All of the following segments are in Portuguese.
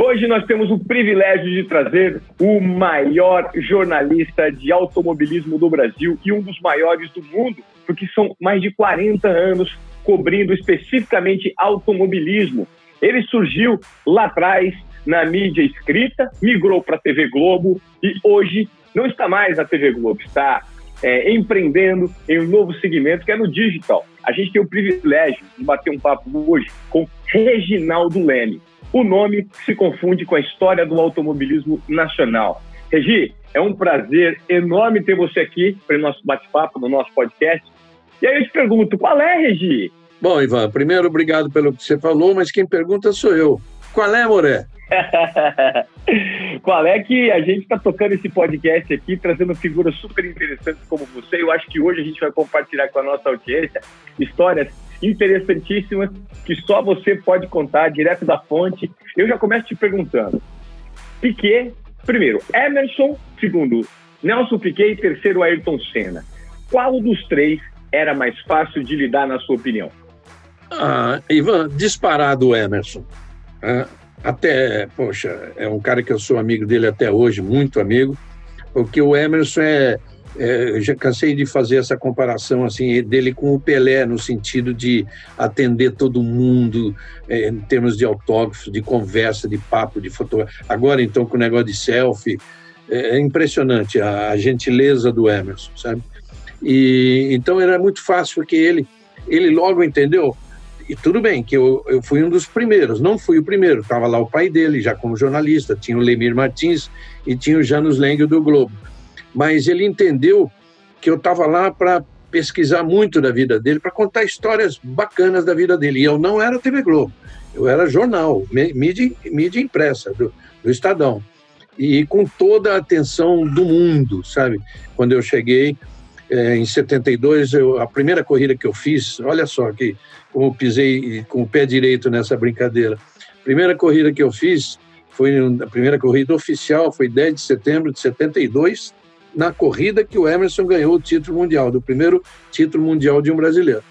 Hoje nós temos o privilégio de trazer o maior jornalista de automobilismo do Brasil e um dos maiores do mundo, porque são mais de 40 anos cobrindo especificamente automobilismo. Ele surgiu lá atrás na mídia escrita, migrou para a TV Globo e hoje não está mais na TV Globo, está é, empreendendo em um novo segmento que é no digital. A gente tem o privilégio de bater um papo hoje com Reginaldo Leme o nome se confunde com a história do automobilismo nacional. Regi, é um prazer enorme ter você aqui para o nosso bate-papo, no nosso podcast. E aí eu te pergunto, qual é, Regi? Bom, Ivan, primeiro obrigado pelo que você falou, mas quem pergunta sou eu. Qual é, Moré? Qual é que a gente está tocando esse podcast aqui, trazendo figuras super interessantes como você. Eu acho que hoje a gente vai compartilhar com a nossa audiência histórias interessantíssimas que só você pode contar direto da fonte. Eu já começo te perguntando. Piquet, primeiro, Emerson, segundo, Nelson Piquet e terceiro, Ayrton Senna. Qual dos três era mais fácil de lidar, na sua opinião? Ah, Ivan, disparado o Emerson. Ah, até, poxa, é um cara que eu sou amigo dele até hoje, muito amigo, porque o Emerson é, é, já cansei de fazer essa comparação assim dele com o Pelé no sentido de atender todo mundo é, em termos de autógrafos, de conversa, de papo, de fotografia. Agora então com o negócio de selfie é, é impressionante a, a, gentileza do Emerson, sabe? E então era muito fácil porque ele ele logo entendeu e tudo bem que eu, eu fui um dos primeiros, não fui o primeiro, estava lá o pai dele já como jornalista, tinha o Lemir Martins e tinha o Janus Lengue do Globo mas ele entendeu que eu estava lá para pesquisar muito da vida dele, para contar histórias bacanas da vida dele. E eu não era TV Globo, eu era jornal, mídia, mídia impressa, do, do Estadão. E com toda a atenção do mundo, sabe? Quando eu cheguei é, em 72, eu, a primeira corrida que eu fiz, olha só que como pisei com o pé direito nessa brincadeira. Primeira corrida que eu fiz foi a primeira corrida oficial, foi 10 de setembro de 72, na corrida que o Emerson ganhou o título mundial, do primeiro título mundial de um brasileiro.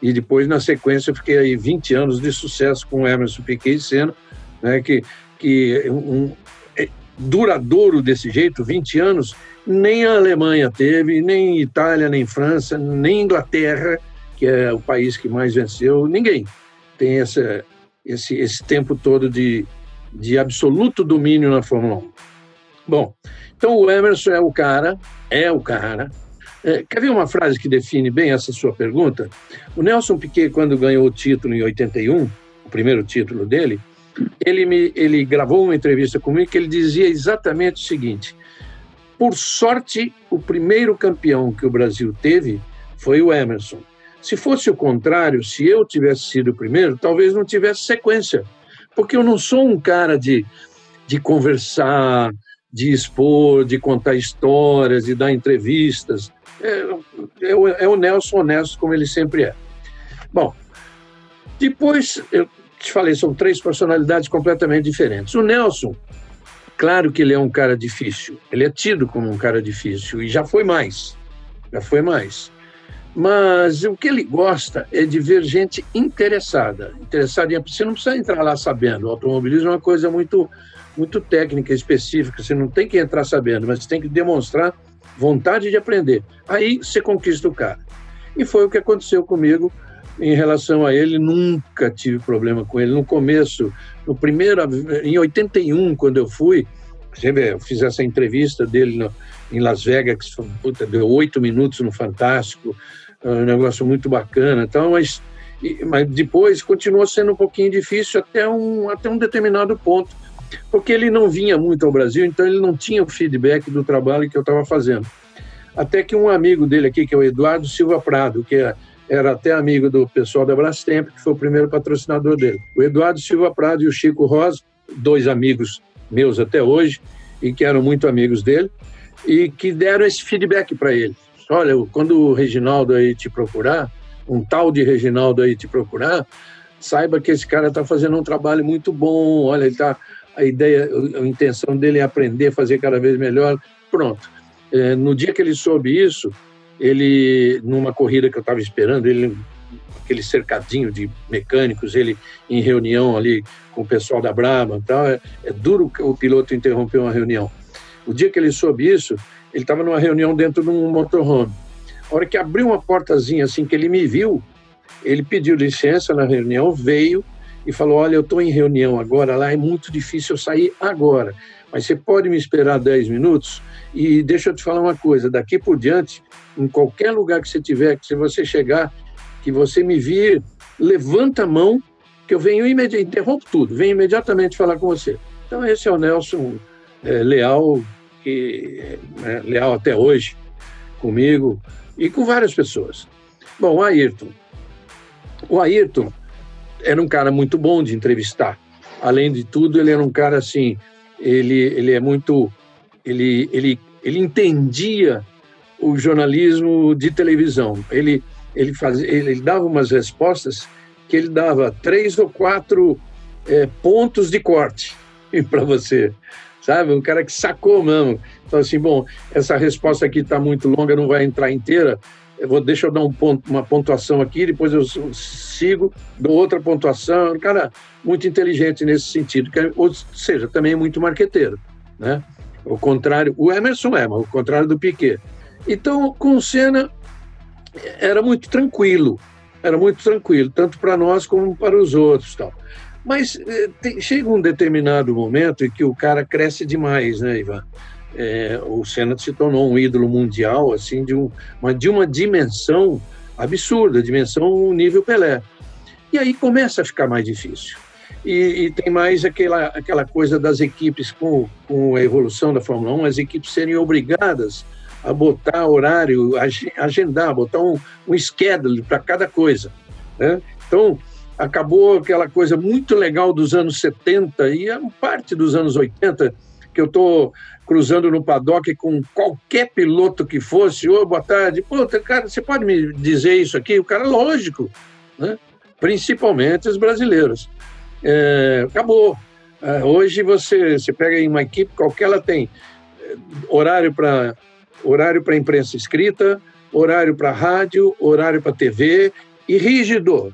E depois, na sequência, eu fiquei aí 20 anos de sucesso com o Emerson Piquet Senna, né, que, que um, é duradouro desse jeito, 20 anos, nem a Alemanha teve, nem Itália, nem França, nem Inglaterra, que é o país que mais venceu, ninguém tem essa, esse, esse tempo todo de, de absoluto domínio na Fórmula 1. Bom, então o Emerson é o cara, é o cara. É, quer ver uma frase que define bem essa sua pergunta? O Nelson Piquet, quando ganhou o título em 81, o primeiro título dele, ele, me, ele gravou uma entrevista comigo que ele dizia exatamente o seguinte: por sorte, o primeiro campeão que o Brasil teve foi o Emerson. Se fosse o contrário, se eu tivesse sido o primeiro, talvez não tivesse sequência, porque eu não sou um cara de, de conversar, de expor, de contar histórias, de dar entrevistas. É, é, é, o Nelson honesto, como ele sempre é. Bom, depois, eu te falei, são três personalidades completamente diferentes. O Nelson, claro que ele é um cara difícil, ele é tido como um cara difícil, e já foi mais, já foi mais. Mas o que ele gosta é de ver gente interessada, interessada em. Você não precisa entrar lá sabendo. O automobilismo é uma coisa muito muito técnica, específica, você não tem que entrar sabendo, mas tem que demonstrar vontade de aprender. Aí você conquista o cara. E foi o que aconteceu comigo em relação a ele, nunca tive problema com ele. No começo, no primeiro, em 81, quando eu fui, eu fiz essa entrevista dele no, em Las Vegas, que puta, deu oito minutos no Fantástico, um negócio muito bacana. Então, mas, mas depois continuou sendo um pouquinho difícil até um, até um determinado ponto porque ele não vinha muito ao Brasil, então ele não tinha o feedback do trabalho que eu estava fazendo. Até que um amigo dele aqui, que é o Eduardo Silva Prado, que é, era até amigo do pessoal da Brastemp, que foi o primeiro patrocinador dele. O Eduardo Silva Prado e o Chico Rosa, dois amigos meus até hoje, e que eram muito amigos dele e que deram esse feedback para ele. Olha, quando o Reginaldo aí te procurar, um tal de Reginaldo aí te procurar, saiba que esse cara está fazendo um trabalho muito bom. Olha, ele tá, a ideia, a intenção dele é aprender fazer cada vez melhor. Pronto. É, no dia que ele soube isso, ele, numa corrida que eu estava esperando, ele aquele cercadinho de mecânicos, ele em reunião ali com o pessoal da Brabham e tal, é, é duro o piloto interromper uma reunião. O dia que ele soube isso, ele estava numa reunião dentro de um motorhome. A hora que abriu uma portazinha assim que ele me viu, ele pediu licença na reunião, veio e falou: Olha, eu estou em reunião agora, lá é muito difícil eu sair agora, mas você pode me esperar 10 minutos? E deixa eu te falar uma coisa: daqui por diante, em qualquer lugar que você tiver, que se você chegar, que você me vir, levanta a mão, que eu venho imediatamente, interrompo tudo, venho imediatamente falar com você. Então, esse é o Nelson é, leal, que, é, leal até hoje comigo e com várias pessoas. Bom, Ayrton. O Ayrton era um cara muito bom de entrevistar. Além de tudo, ele era um cara assim, ele, ele é muito, ele, ele, ele entendia o jornalismo de televisão. Ele, ele, fazia, ele dava umas respostas que ele dava três ou quatro é, pontos de corte para você, sabe? Um cara que sacou mesmo. Então, assim, bom, essa resposta aqui está muito longa, não vai entrar inteira, eu vou, deixa eu dar um ponto, uma pontuação aqui, depois eu sigo, dou outra pontuação. Cara, muito inteligente nesse sentido, que, é, ou seja, também é muito marqueteiro, né? O contrário, o Emerson é, mas o contrário do Piquet. Então, com o Senna, era muito tranquilo, era muito tranquilo, tanto para nós como para os outros, tal. Mas eh, tem, chega um determinado momento em que o cara cresce demais, né, Ivan? É, o Senna se tornou um ídolo mundial, assim, de, um, uma, de uma dimensão absurda, dimensão nível Pelé. E aí começa a ficar mais difícil. E, e, tem mais aquela, aquela coisa das equipes, com, com a evolução da Fórmula 1, as equipes serem obrigadas a botar horário, agendar, botar um, um schedule para cada coisa. Né? Então, acabou aquela coisa muito legal dos anos 70 e parte dos anos 80, que eu estou cruzando no paddock com qualquer piloto que fosse, ô, oh, boa tarde, pô, cara, você pode me dizer isso aqui? O cara, lógico, né? principalmente os brasileiros. É, acabou. É, hoje você, você pega em uma equipe qualquer, ela tem é, horário para horário para imprensa escrita, horário para rádio, horário para TV e rígido.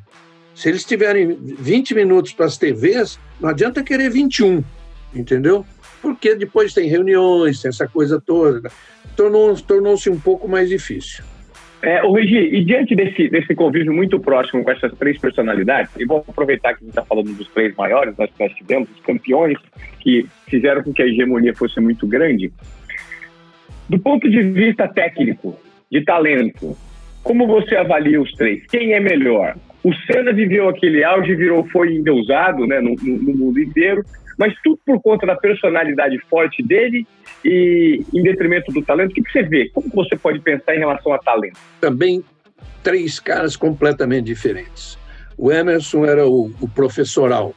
Se eles tiverem 20 minutos para as TVs, não adianta querer 21, entendeu? Porque depois tem reuniões, tem essa coisa toda. Tornou-se tornou um pouco mais difícil. É, o Regi, e diante desse, desse convívio muito próximo com essas três personalidades, e vou aproveitar que a gente está falando dos três maiores, nós, nós tivemos os campeões que fizeram com que a hegemonia fosse muito grande. Do ponto de vista técnico, de talento, como você avalia os três? Quem é melhor? O Senna viveu aquele auge, virou, foi endeusado né, no, no mundo inteiro, mas tudo por conta da personalidade forte dele e em detrimento do talento. O que, que você vê? Como você pode pensar em relação a talento? Também três caras completamente diferentes. O Emerson era o, o professoral,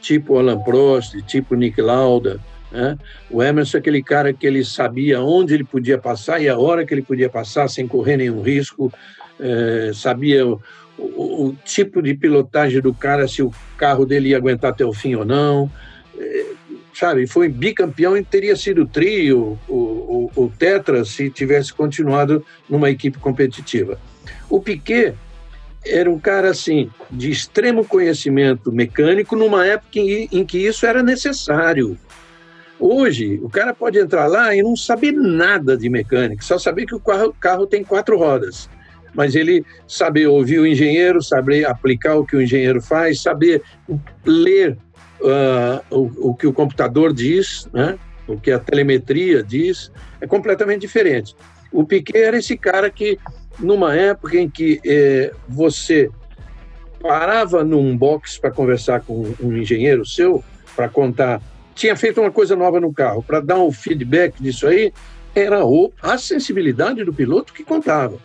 tipo Alan Prost, tipo Nick Lauda. Né? O Emerson é aquele cara que ele sabia onde ele podia passar e a hora que ele podia passar sem correr nenhum risco, é, sabia o, o, o, tipo de pilotagem do cara, se o carro dele ia aguentar até o fim ou não sabe, foi bicampeão e teria sido trio, o, o, o Tetra, se tivesse continuado numa equipe competitiva. O Piquet era um cara assim de extremo conhecimento mecânico numa época em, em, que isso era necessário. Hoje, o cara pode entrar lá e não saber nada de mecânica, só saber que o carro, carro tem quatro rodas. Mas ele saber ouvir o engenheiro, saber aplicar o que o engenheiro faz, saber ler uh, o, o, que o computador diz, né? o que a telemetria diz, é completamente diferente. O Piquet era esse cara que, numa época em que eh, você parava num box para conversar com um engenheiro seu, para contar, tinha feito uma coisa nova no carro, para dar um feedback disso aí, era a sensibilidade do piloto que contava.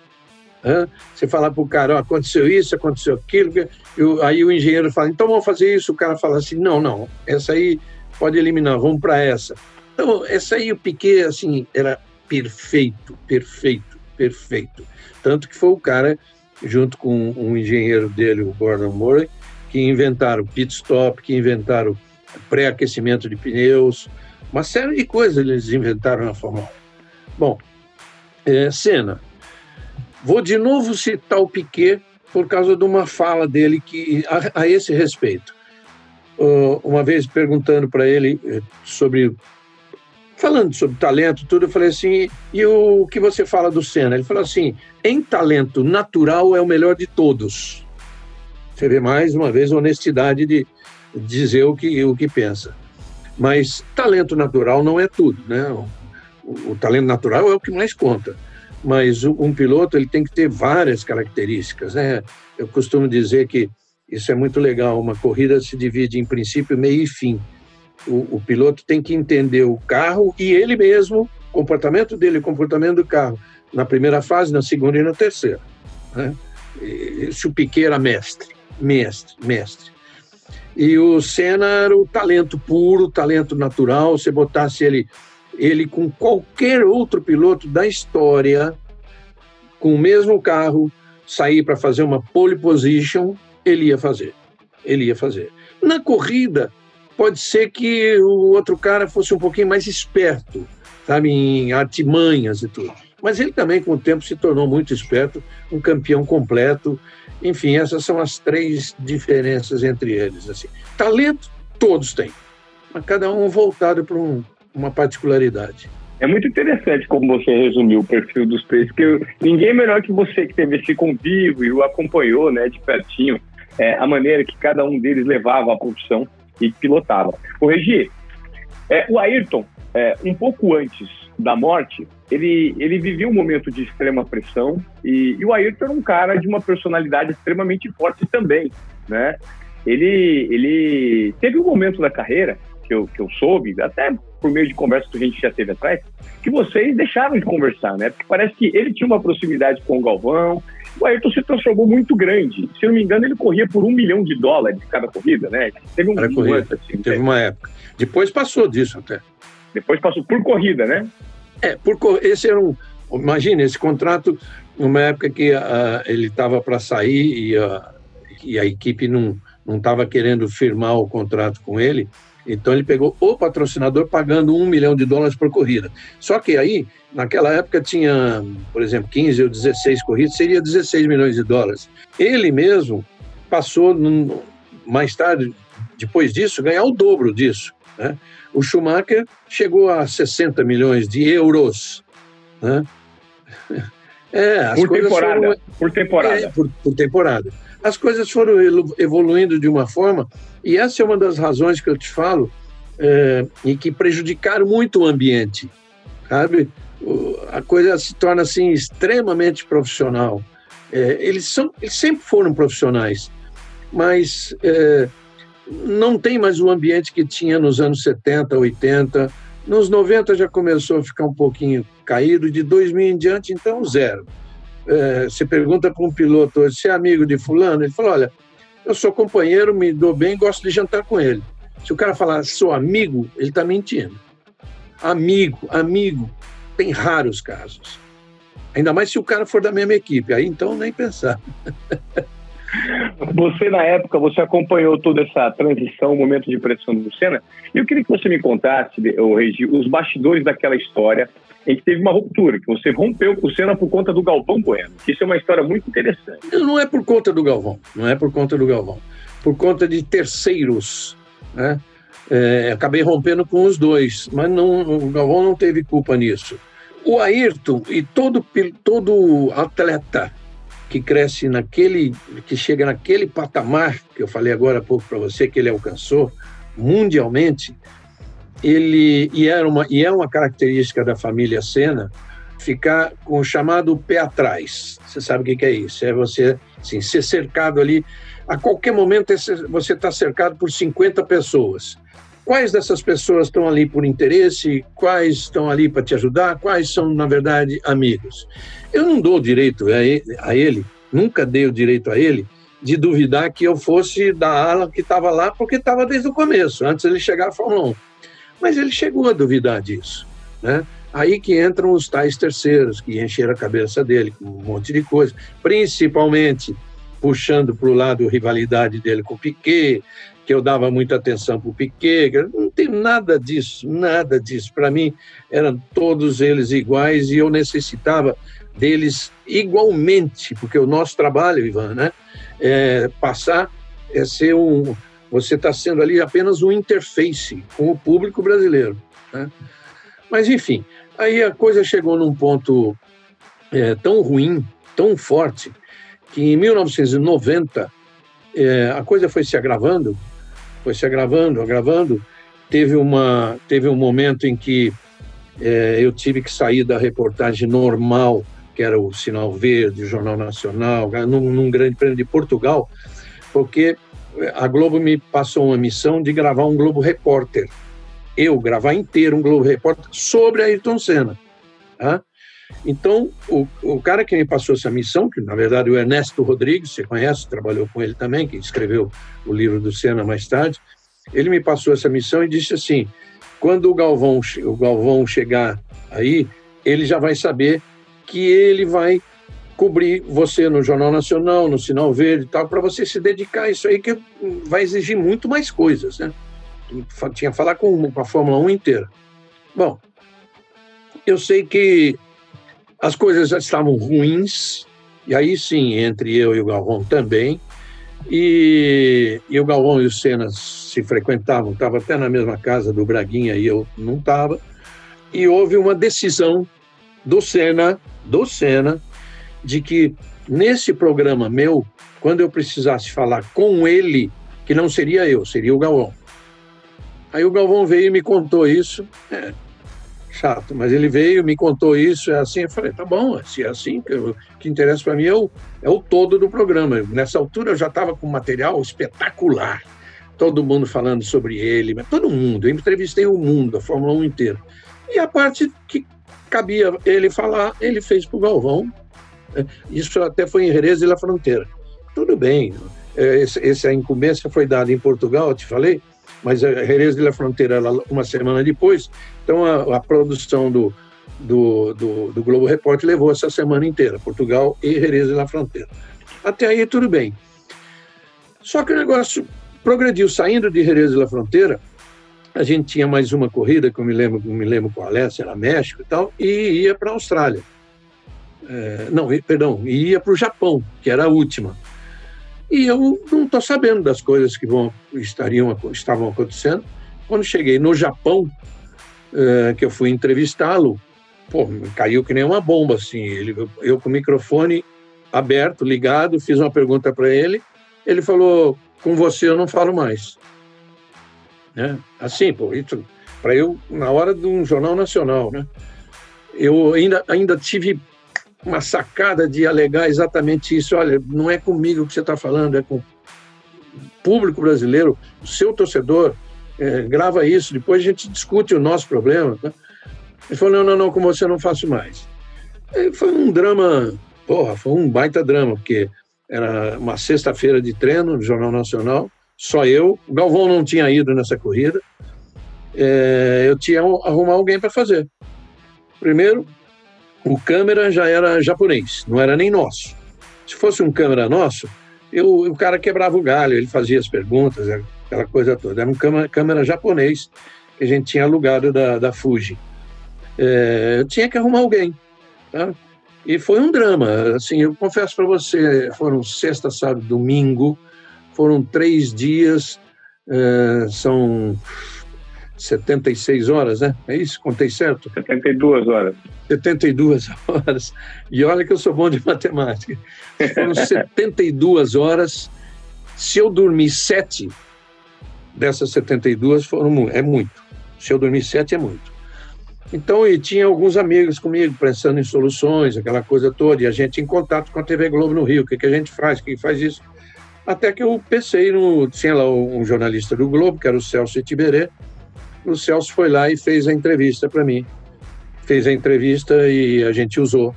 Você falar para o cara, oh, aconteceu isso, aconteceu aquilo, eu, aí o engenheiro fala, então vamos fazer isso. O cara fala assim, não, não, essa aí pode eliminar, vamos para essa. Então, essa aí, o Piquet, assim, era perfeito, perfeito, perfeito. Tanto que foi o cara, junto com um engenheiro dele, o Gordon Murray, que inventaram pit stop, que inventaram pré-aquecimento de pneus, uma série de coisas eles inventaram na Fórmula 1. Bom, é, Senna. Vou de novo citar o Piquet por causa de uma fala dele que a, a esse respeito. Uh, uma vez perguntando para ele eh, sobre falando sobre talento, tudo, eu falei assim, e o que você fala do Senna? Ele falou assim, em talento natural é o melhor de todos. Você vê mais uma vez a honestidade de dizer o que, o que pensa. Mas talento natural não é tudo, né? O, o talento natural é o que mais conta. Mas um piloto ele tem que ter várias características, né? Eu costumo dizer que isso é muito legal. Uma corrida se divide em princípio, meio e fim. O, o piloto tem que entender o carro e ele mesmo, comportamento dele, comportamento do carro, na primeira fase, na segunda e na terceira. Né? Se o Piquet era mestre, mestre, mestre. E o Senna era o talento puro, talento natural. Se botasse ele, ele com qualquer outro piloto da história, com o mesmo carro, sair para fazer uma pole position, ele ia fazer. Ele ia fazer. Na corrida, pode ser que o outro cara fosse um pouquinho mais esperto, sabe, em artimanhas e tudo. Mas ele também, com o tempo, se tornou muito esperto, um campeão completo. Enfim, essas são as três diferenças entre eles. Assim. Talento, todos têm, mas cada um voltado para um, uma particularidade. É muito interessante como você resumiu o perfil dos três, porque ninguém melhor que você que teve esse convívio e o acompanhou né, de pertinho, é, a maneira que cada um deles levava a profissão e pilotava. O Regi, é, o Ayrton, é, um pouco antes da morte, ele, ele vivia um momento de extrema pressão e, e, o Ayrton era um cara de uma personalidade extremamente forte também, né? Ele, ele teve um momento da carreira que eu, que eu soube, até por meio de conversa que a gente já teve atrás, que vocês deixaram de conversar, né? Porque parece que ele tinha uma proximidade com o Galvão, o Ayrton se transformou muito grande. Se eu não me engano, ele corria por um milhão de dólares cada corrida, né? Teve um assim, teve né? uma época. Depois passou disso até. Depois passou por corrida, né? É, por esse era um. Imagina, esse contrato, numa época que uh, ele estava para sair e, uh, e a equipe não estava querendo firmar o contrato com ele, então ele pegou o patrocinador pagando um milhão de dólares por corrida. Só que aí, naquela época, tinha, por exemplo, 15 ou 16 corridas, seria 16 milhões de dólares. Ele mesmo passou, mais tarde, depois disso, ganhar o dobro disso. Né? O Schumacher chegou a 60 milhões de euros. Né? É, por temporada. Foram, por temporada. É, por, por temporada as coisas foram evoluindo de uma forma, e essa é uma das razões que eu te falo, é, e que prejudicaram muito o ambiente, sabe? A coisa se torna assim extremamente profissional. É, eles, são, eles sempre foram profissionais, mas é, não tem mais o ambiente que tinha nos anos 70, 80. Nos 90 já começou a ficar um pouquinho caído, de 2000 em diante, então, zero é, você pergunta para um piloto hoje, você é amigo de fulano? Ele fala, olha, eu sou companheiro, me dou bem, gosto de jantar com ele. Se o cara falar sou amigo, ele está mentindo. Amigo, amigo, tem raros casos. Ainda mais se o cara for da mesma equipe, aí então nem pensar. Você, na época, você acompanhou toda essa transição, o momento de pressão do Senna. E eu queria que você me contasse, Regi, os bastidores daquela história em que teve uma ruptura, que você rompeu com o Senna por conta do Galvão Bueno. Isso é uma história muito interessante. Não é por conta do Galvão, não é por conta do Galvão. Por conta de terceiros, né? É, acabei rompendo com os dois, mas não, o Galvão não teve culpa nisso. O Ayrton e todo, todo atleta que cresce naquele, que chega naquele patamar que eu falei agora há pouco para você que ele alcançou mundialmente, ele e era uma e é uma característica da família Senna ficar com o chamado pé atrás. Você sabe o que é isso? É você assim, ser cercado ali a qualquer momento você está cercado por 50 pessoas. Quais dessas pessoas estão ali por interesse? Quais estão ali para te ajudar? Quais são, na verdade, amigos? Eu não dou direito a ele, nunca dei o direito a ele de duvidar que eu fosse da ala que estava lá, porque estava desde o começo, antes ele chegar à Fórmula 1. Mas ele chegou a duvidar disso. Né? Aí que entram os tais terceiros, que encheram a cabeça dele com um monte de coisa, principalmente puxando para o lado a rivalidade dele com o Piquet, que eu dava muita atenção para o Piquet. Não tem nada disso, nada disso. Para mim, eram todos eles iguais e eu necessitava deles igualmente, porque o nosso trabalho, Ivan, né, é passar, é ser um. Você está sendo ali apenas um interface com o público brasileiro. Né? Mas, enfim, aí a coisa chegou num ponto é, tão ruim, tão forte, que em 1990 é, a coisa foi se agravando, foi se agravando, agravando. Teve, uma, teve um momento em que é, eu tive que sair da reportagem normal, que era o Sinal Verde, o Jornal Nacional, num, num grande prêmio de Portugal, porque a Globo me passou uma missão de gravar um Globo Repórter. Eu gravar inteiro um Globo Repórter sobre Ayrton Senna. Tá? Então, o, o cara que me passou essa missão, que na verdade o Ernesto Rodrigues, você conhece, trabalhou com ele também, que escreveu o livro do Senna mais tarde, ele me passou essa missão e disse assim: quando o Galvão, o Galvão chegar aí, ele já vai saber que ele vai cobrir você no Jornal Nacional, no Sinal Verde e tal, para você se dedicar a isso aí, que vai exigir muito mais coisas, né? Tinha que falar com a Fórmula 1 inteira. Bom, eu sei que as coisas já estavam ruins, e aí sim, entre eu e o Galvão também. E, e o Galvão e o Senna se frequentavam, estava até na mesma casa do Braguinha e eu não estava. E houve uma decisão do Senna, do Senna, de que nesse programa meu, quando eu precisasse falar com ele, que não seria eu, seria o Galvão. Aí o Galvão veio e me contou isso. É, chato, mas ele veio, me contou isso, é assim, eu falei, tá bom, se é assim, que que interessa para mim é o, é o todo do programa. Nessa altura eu já estava com material espetacular, todo mundo falando sobre ele, mas todo mundo, eu entrevistei o mundo, a Fórmula 1 inteira. E a parte que cabia ele falar, ele fez para o Galvão, né? isso até foi em Jerez de la Fronteira. Tudo bem, é, essa incumbência foi dada em Portugal, eu te falei, mas a Jerez de la Fronteira uma semana depois, então a, a produção do, do, do, do, Globo Repórter levou essa semana inteira, Portugal e Jerez de la Fronteira. Até aí tudo bem. Só que o negócio progrediu, saindo de Jerez de la Fronteira, a gente tinha mais uma corrida, que eu me lembro, me lembro qual é, era México e tal, e ia para a Austrália. É, não, perdão, ia para o Japão, que era a última e eu não estou sabendo das coisas que vão, estariam, estavam acontecendo. Quando cheguei no Japão, é, que eu fui entrevistá-lo, pô, caiu que nem uma bomba, assim. Ele, eu com o microfone aberto, ligado, fiz uma pergunta para ele, ele falou, com você eu não falo mais. Né? Assim, pô, isso para eu, na hora de um jornal nacional, né? Eu ainda, ainda tive uma sacada de alegar exatamente isso. Olha, não é comigo que você está falando, é com o público brasileiro, o seu torcedor. É, grava isso, depois a gente discute o nosso problema. Né? Ele falou: não, não, não, com você eu não faço mais. E foi um drama, porra, foi um baita drama, porque era uma sexta-feira de treino no Jornal Nacional, só eu, o Galvão não tinha ido nessa corrida, é, eu tinha arrumar alguém para fazer. Primeiro, o câmera já era japonês, não era nem nosso. Se fosse um câmera nosso, eu, o cara quebrava o galho, ele fazia as perguntas, aquela coisa toda. Era um câmera, câmera japonês que a gente tinha alugado da, da Fuji. É, eu tinha que arrumar alguém. Tá? E foi um drama. Assim, eu confesso para você, foram sexta, sábado, domingo, foram três dias, é, são 76 horas, né? É isso? Contei certo? 72 horas. 72 horas. E olha que eu sou bom de matemática. Foram 72 horas. Se eu dormir sete dessas 72, foram, é muito. Se eu dormir sete, é muito. Então, e tinha alguns amigos comigo pensando em soluções, aquela coisa toda, e a gente em contato com a TV Globo no Rio, o que, que a gente faz, quem faz isso. Até que eu pensei no. Tinha lá um jornalista do Globo, que era o Celso Itiberê, o Celso foi lá e fez a entrevista para mim. Fez a entrevista e a gente usou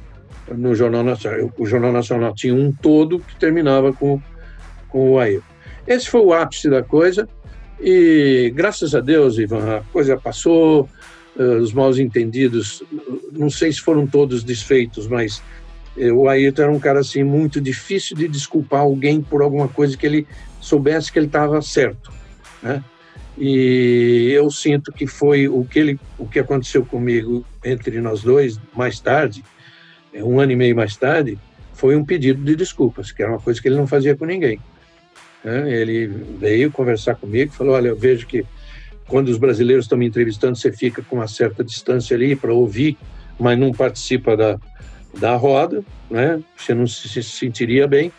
no Jornal Nacional. O Jornal Nacional tinha um todo que terminava com, com o Ayrton. Esse foi o ápice da coisa. E graças a Deus, Ivan, a coisa passou, uh, os mal entendidos, não sei se foram todos desfeitos, mas uh, o Ayrton era um cara assim muito difícil de desculpar alguém por alguma coisa que ele soubesse que ele estava certo, né? E eu sinto que foi o que ele, o que aconteceu comigo entre nós dois mais tarde, é, um ano e meio mais tarde, foi um pedido de desculpas, que era uma coisa que ele não fazia com ninguém. Né? Ele veio conversar comigo, falou: olha, eu vejo que quando os brasileiros estão me entrevistando, você fica com uma certa distância ali para ouvir, mas não participa da, da roda, né? Você não se sentiria bem.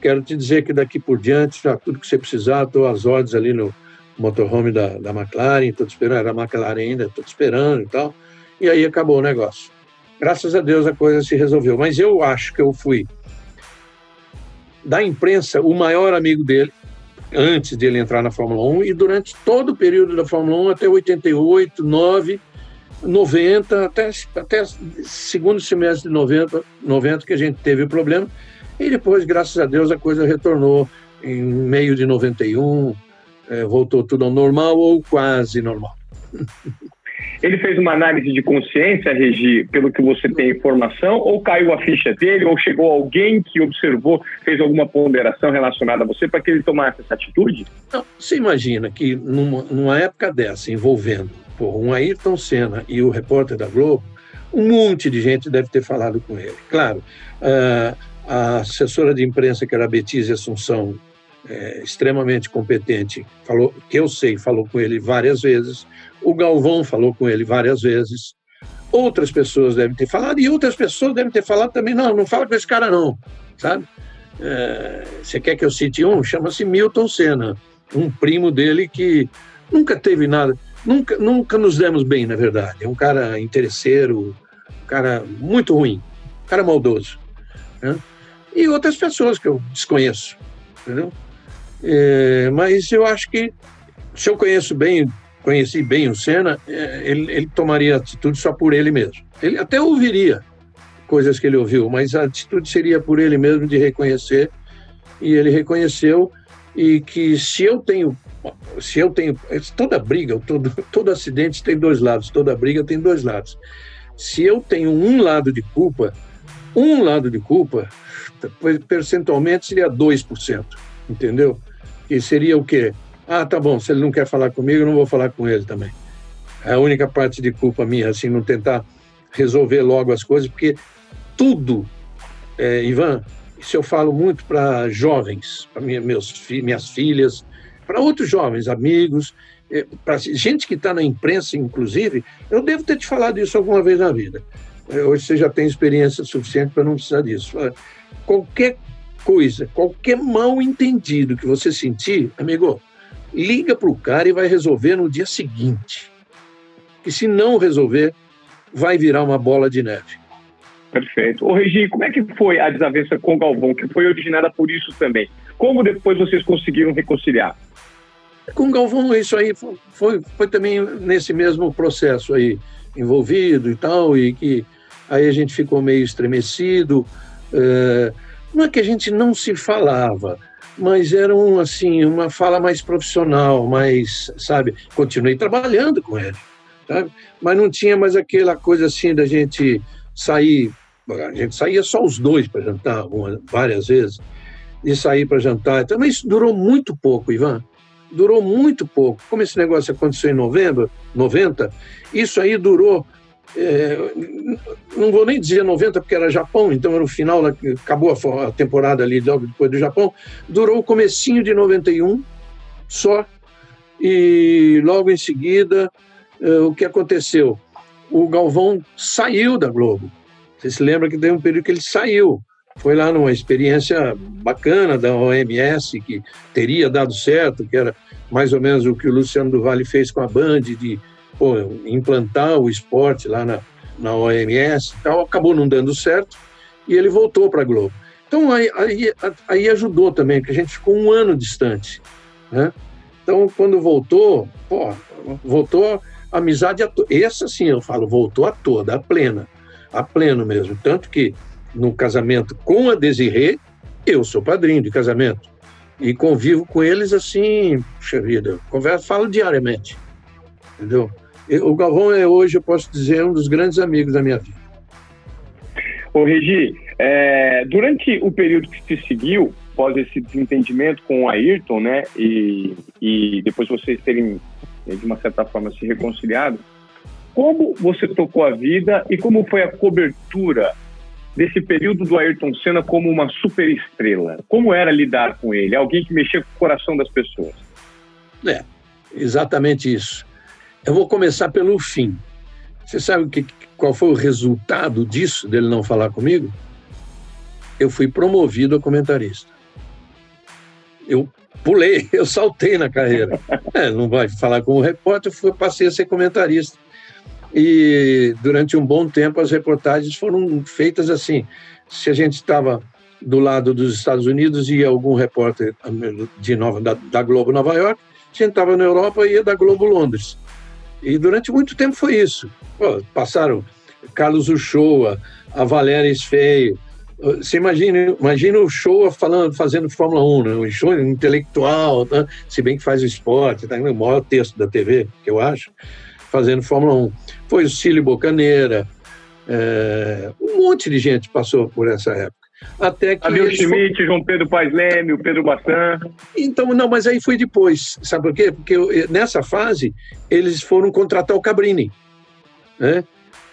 Quero te dizer que daqui por diante, já tudo que você precisar, estou às ordens ali no motorhome da, da McLaren, estou esperando, era a McLaren ainda, estou te esperando e tal. E aí acabou o negócio. Graças a Deus a coisa se resolveu. Mas eu acho que eu fui da imprensa o maior amigo dele, antes de ele entrar na Fórmula 1 e durante todo o período da Fórmula 1 até 88, 9, 90, até, até segundo semestre de 90, 90 que a gente teve o problema. E depois, graças a Deus, a coisa retornou em meio de 91, é, voltou tudo ao normal ou quase normal. Ele fez uma análise de consciência, Regi, pelo que você tem informação, ou caiu a ficha dele, ou chegou alguém que observou, fez alguma ponderação relacionada a você para que ele tomasse essa atitude? Não, você imagina que numa, numa época dessa, envolvendo um Ayrton Senna e o repórter da Globo, um monte de gente deve ter falado com ele. Claro, uh, a assessora de imprensa, que era Betise Assunção, é, extremamente competente, falou que eu sei, falou com ele várias vezes. O Galvão falou com ele várias vezes. Outras pessoas devem ter falado e outras pessoas devem ter falado também. Não, não fala com esse cara não, sabe? É, você quer que eu cite um? Chama-se Milton Senna, um primo dele que nunca teve nada, nunca, nunca nos demos bem, na verdade. É um cara interesseiro, um cara muito ruim, um cara maldoso. Né? E outras pessoas que eu desconheço, entendeu? É, mas eu acho que se eu conheço bem, conheci bem o Senna, é, ele, ele tomaria atitude só por ele mesmo. Ele até ouviria coisas que ele ouviu, mas a atitude seria por ele mesmo de reconhecer e ele reconheceu e que se eu tenho se eu tenho toda briga, todo todo acidente tem dois lados, toda briga tem dois lados. Se eu tenho um lado de culpa, um lado de culpa, percentualmente seria 2%, entendeu? E seria o quê? Ah, tá bom, se ele não quer falar comigo, eu não vou falar com ele também. É a única parte de culpa minha, assim, não tentar resolver logo as coisas, porque tudo, é, Ivan, isso eu falo muito para jovens, para minha, minhas filhas, para outros jovens, amigos, é, para gente que está na imprensa, inclusive, eu devo ter te falado isso alguma vez na vida. É, hoje você já tem experiência suficiente para não precisar disso. Qualquer coisa, qualquer mal entendido que você sentir, amigo, liga para o cara e vai resolver no dia seguinte. E se não resolver, vai virar uma bola de neve. Perfeito. Ô, Regi, como é que foi a desavença com o Galvão, que foi originada por isso também? Como depois vocês conseguiram reconciliar? Com o Galvão, isso aí foi, foi, foi também nesse mesmo processo aí, envolvido e tal, e que aí a gente ficou meio estremecido. É, não é que a gente não se falava, mas era um, assim, uma fala mais profissional, mais, sabe? Continuei trabalhando com ele, mas não tinha mais aquela coisa assim da gente sair. A gente saía só os dois para jantar uma, várias vezes, e sair para jantar. Mas isso durou muito pouco, Ivan. Durou muito pouco. Como esse negócio aconteceu em novembro, 90, isso aí durou é, não vou nem dizer 90 porque era Japão, então era o final, acabou a, temporada ali logo depois do Japão, durou o comecinho de 91 só, e logo em seguida, é, o que aconteceu? O Galvão saiu da Globo. Você se lembra que tem um período que ele saiu. Foi lá numa experiência bacana da OMS, que teria dado certo, que era mais ou menos o que o Luciano do Vale fez com a Band, de pô, implantar o esporte lá na, na OMS e tal, acabou não dando certo e ele voltou para a Globo. Então aí, aí, aí, ajudou também, porque a gente ficou um ano distante, né? Então quando voltou, pô, voltou a amizade a essa sim eu falo, voltou a toda, a plena, a pleno mesmo, tanto que no casamento com a Desirê, eu sou padrinho de casamento. E convivo com eles assim, puxa vida, converso, falo diariamente, entendeu? O Galvão é hoje, eu posso dizer, um dos grandes amigos da minha vida. Ô, Regi, é, durante o período que se seguiu, após esse desentendimento com o Ayrton, né, e, e depois vocês terem, de uma certa forma, se reconciliado, como você tocou a vida e como foi a cobertura desse período do Ayrton Senna como uma super estrela? Como era lidar com ele? Alguém que mexia com o coração das pessoas? É, exatamente isso. Eu vou começar pelo fim. Você sabe que, qual foi o resultado disso, dele não falar comigo? Eu fui promovido a comentarista. Eu pulei, eu saltei na carreira. É, não vai falar com o repórter, eu passei a ser comentarista. E durante um bom tempo as reportagens foram feitas assim. Se a gente estava do lado dos Estados Unidos e algum repórter de Nova, da, da Globo Nova York, a gente estava na Europa e ia da Globo Londres. E durante muito tempo foi isso. Pô, passaram Carlos Uchoa, a Valéria Esfeio. Você imagina, imagina o show falando, fazendo Fórmula 1, né? um show intelectual, né? se bem que faz o esporte, tá? o maior texto da TV, que eu acho fazendo Fórmula 1. Foi o Cílio Bocaneira, é, um monte de gente passou por essa época. Até que. Adel Schmidt, João Pedro Paes Leme, o Pedro Bassan. Então, não, mas aí foi depois. Sabe por quê? Porque nessa fase eles foram contratar o Cabrini. Né?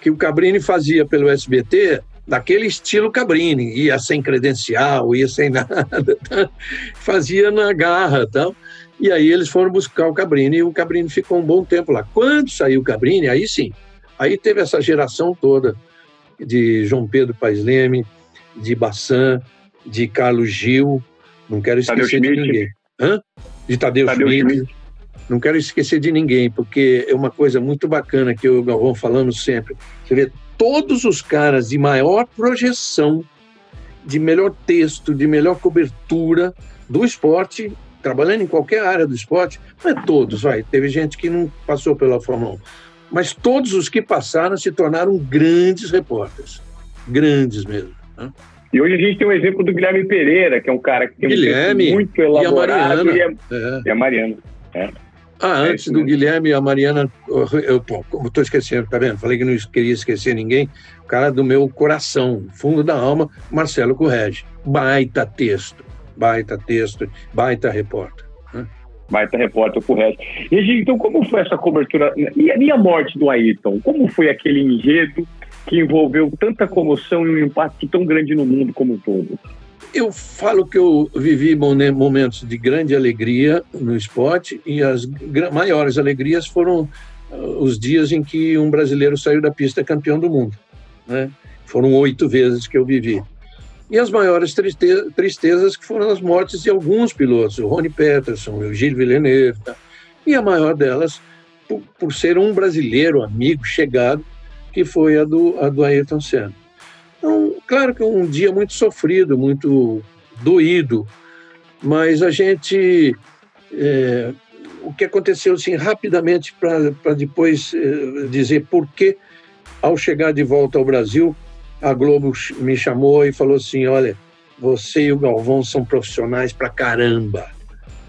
Que o Cabrini fazia pelo SBT daquele estilo Cabrini, ia sem credencial, ia sem nada, tá? fazia na garra tal. E aí eles foram buscar o Cabrini e o Cabrini ficou um bom tempo lá. Quando saiu o Cabrini, aí sim, aí teve essa geração toda de João Pedro Paes Leme, de Bassan, de Carlos Gil, não quero esquecer de ninguém. Hã? De Tadeu, Tadeu Schmidt. Schmidt. Não quero esquecer de ninguém, porque é uma coisa muito bacana que o Galvão falamos sempre. Você vê todos os caras de maior projeção, de melhor texto, de melhor cobertura do esporte trabalhando em qualquer área do esporte, não é todos, vai, teve gente que não passou pela Fórmula 1, mas todos os que passaram se tornaram grandes repórteres, grandes mesmo. Né? E hoje a gente tem um exemplo do Guilherme Pereira, que é um cara que tem Guilherme, um muito elaborado. E a Mariana. E a, é. e a Mariana. É. Ah, é antes do Guilherme e a Mariana, eu estou esquecendo, tá vendo? Falei que não queria esquecer ninguém. O cara do meu coração, fundo da alma, Marcelo Correge. Baita texto baita texto, baita repórter. Né? Baita repórter, correto. E, então, como foi essa cobertura? E a minha morte do Ayrton? Como foi aquele enredo que envolveu tanta comoção e um impacto tão grande no mundo como um todo? Eu falo que eu vivi momentos de grande alegria no esporte e as maiores alegrias foram uh, os dias em que um brasileiro saiu da pista campeão do mundo. Né? Foram oito vezes que eu vivi e as maiores tristezas que foram as mortes de alguns pilotos, o Rony Peterson, o Gilles Villeneuve, tá? e a maior delas por, por, ser um brasileiro, amigo, chegado, que foi a do, a do Ayrton Senna. Então, claro que é um dia muito sofrido, muito doído, mas a gente... É, o que aconteceu, assim, rapidamente, para depois é, dizer por que, ao chegar de volta ao Brasil, a Globo me chamou e falou assim: olha, você e o Galvão são profissionais pra caramba,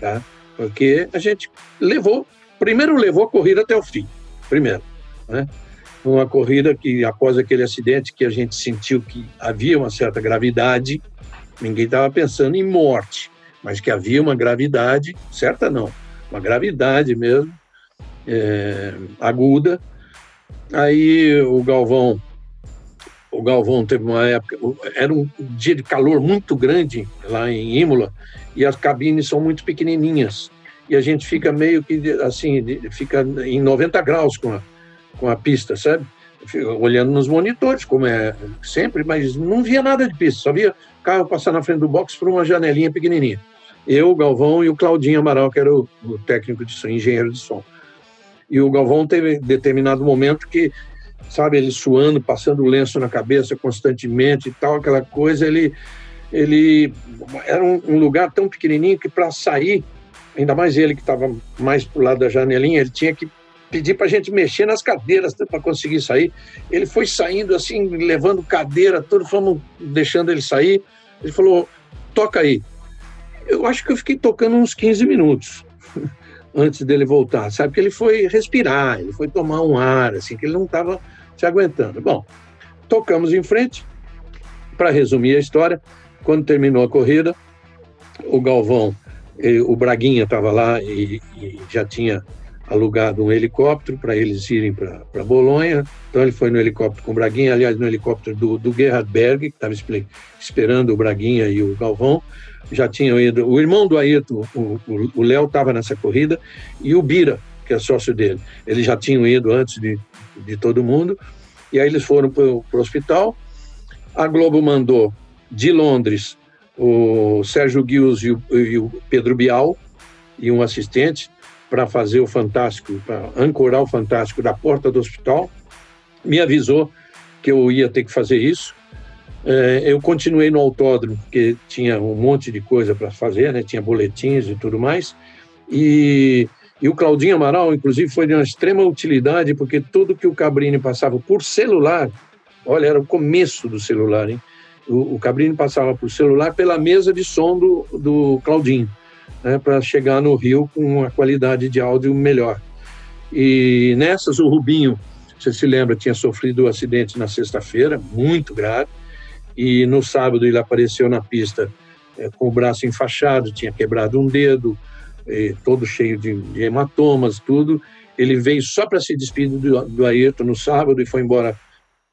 tá? Porque a gente levou, primeiro levou a corrida até o fim, primeiro, né? Uma corrida que, após aquele acidente que a gente sentiu que havia uma certa gravidade, ninguém estava pensando em morte, mas que havia uma gravidade, certa não, uma gravidade mesmo, é, aguda. Aí o Galvão o Galvão teve uma época, era um dia de calor muito grande lá em Imola e as cabines são muito pequenininhas e a gente fica meio que assim, fica em 90 graus com a, com a pista, sabe? Olhando nos monitores, como é sempre, mas não via nada de pista, só via carro passar na frente do box por uma janelinha pequenininha. Eu, o Galvão e o Claudinho Amaral, que era o, técnico de som, engenheiro de som. E o Galvão teve determinado momento que sabe, ele suando, passando o lenço na cabeça constantemente e tal, aquela coisa, ele, ele era um, um lugar tão pequenininho que para sair, ainda mais ele que estava mais pro lado da janelinha, ele tinha que pedir para a gente mexer nas cadeiras para conseguir sair. Ele foi saindo assim, levando cadeira, tudo, fomos deixando ele sair. Ele falou: toca aí. Eu acho que eu fiquei tocando uns 15 minutos antes dele voltar, sabe? Que ele foi respirar, ele foi tomar um ar, assim, que ele não estava se aguentando. Bom, tocamos em frente. Para resumir a história, quando terminou a corrida, o Galvão, o Braguinha estava lá e, e já tinha alugado um helicóptero para eles irem para Bolonha. Então ele foi no helicóptero com o Braguinha, aliás, no helicóptero do, do Gerhard Berg, que estava esperando o Braguinha e o Galvão. Já tinham ido. O irmão do Ayrton, o Léo, estava nessa corrida, e o Bira, que é sócio dele. Eles já tinham ido antes de, de todo mundo. E aí eles foram para o hospital. A Globo mandou de Londres o Sérgio Guius e o, e o Pedro Bial e um assistente para fazer o Fantástico, para ancorar o Fantástico da porta do hospital, me avisou que eu ia ter que fazer isso. É, eu continuei no autódromo, porque tinha um monte de coisa para fazer, né? tinha boletins e tudo mais. E, e o Claudinho Amaral, inclusive, foi de uma extrema utilidade, porque tudo que o Cabrini passava por celular, olha, era o começo do celular, hein? O, o Cabrini passava por celular pela mesa de som do, do Claudinho né, para chegar no Rio com uma qualidade de áudio melhor. E nessas, o Rubinho, você se lembra, tinha sofrido um acidente na sexta-feira, muito grave, e no sábado ele apareceu na pista é, com o braço enfaixado, tinha quebrado um dedo, todo cheio de, de, hematomas, tudo. Ele veio só para se despedir do, do Ayrton no sábado e foi embora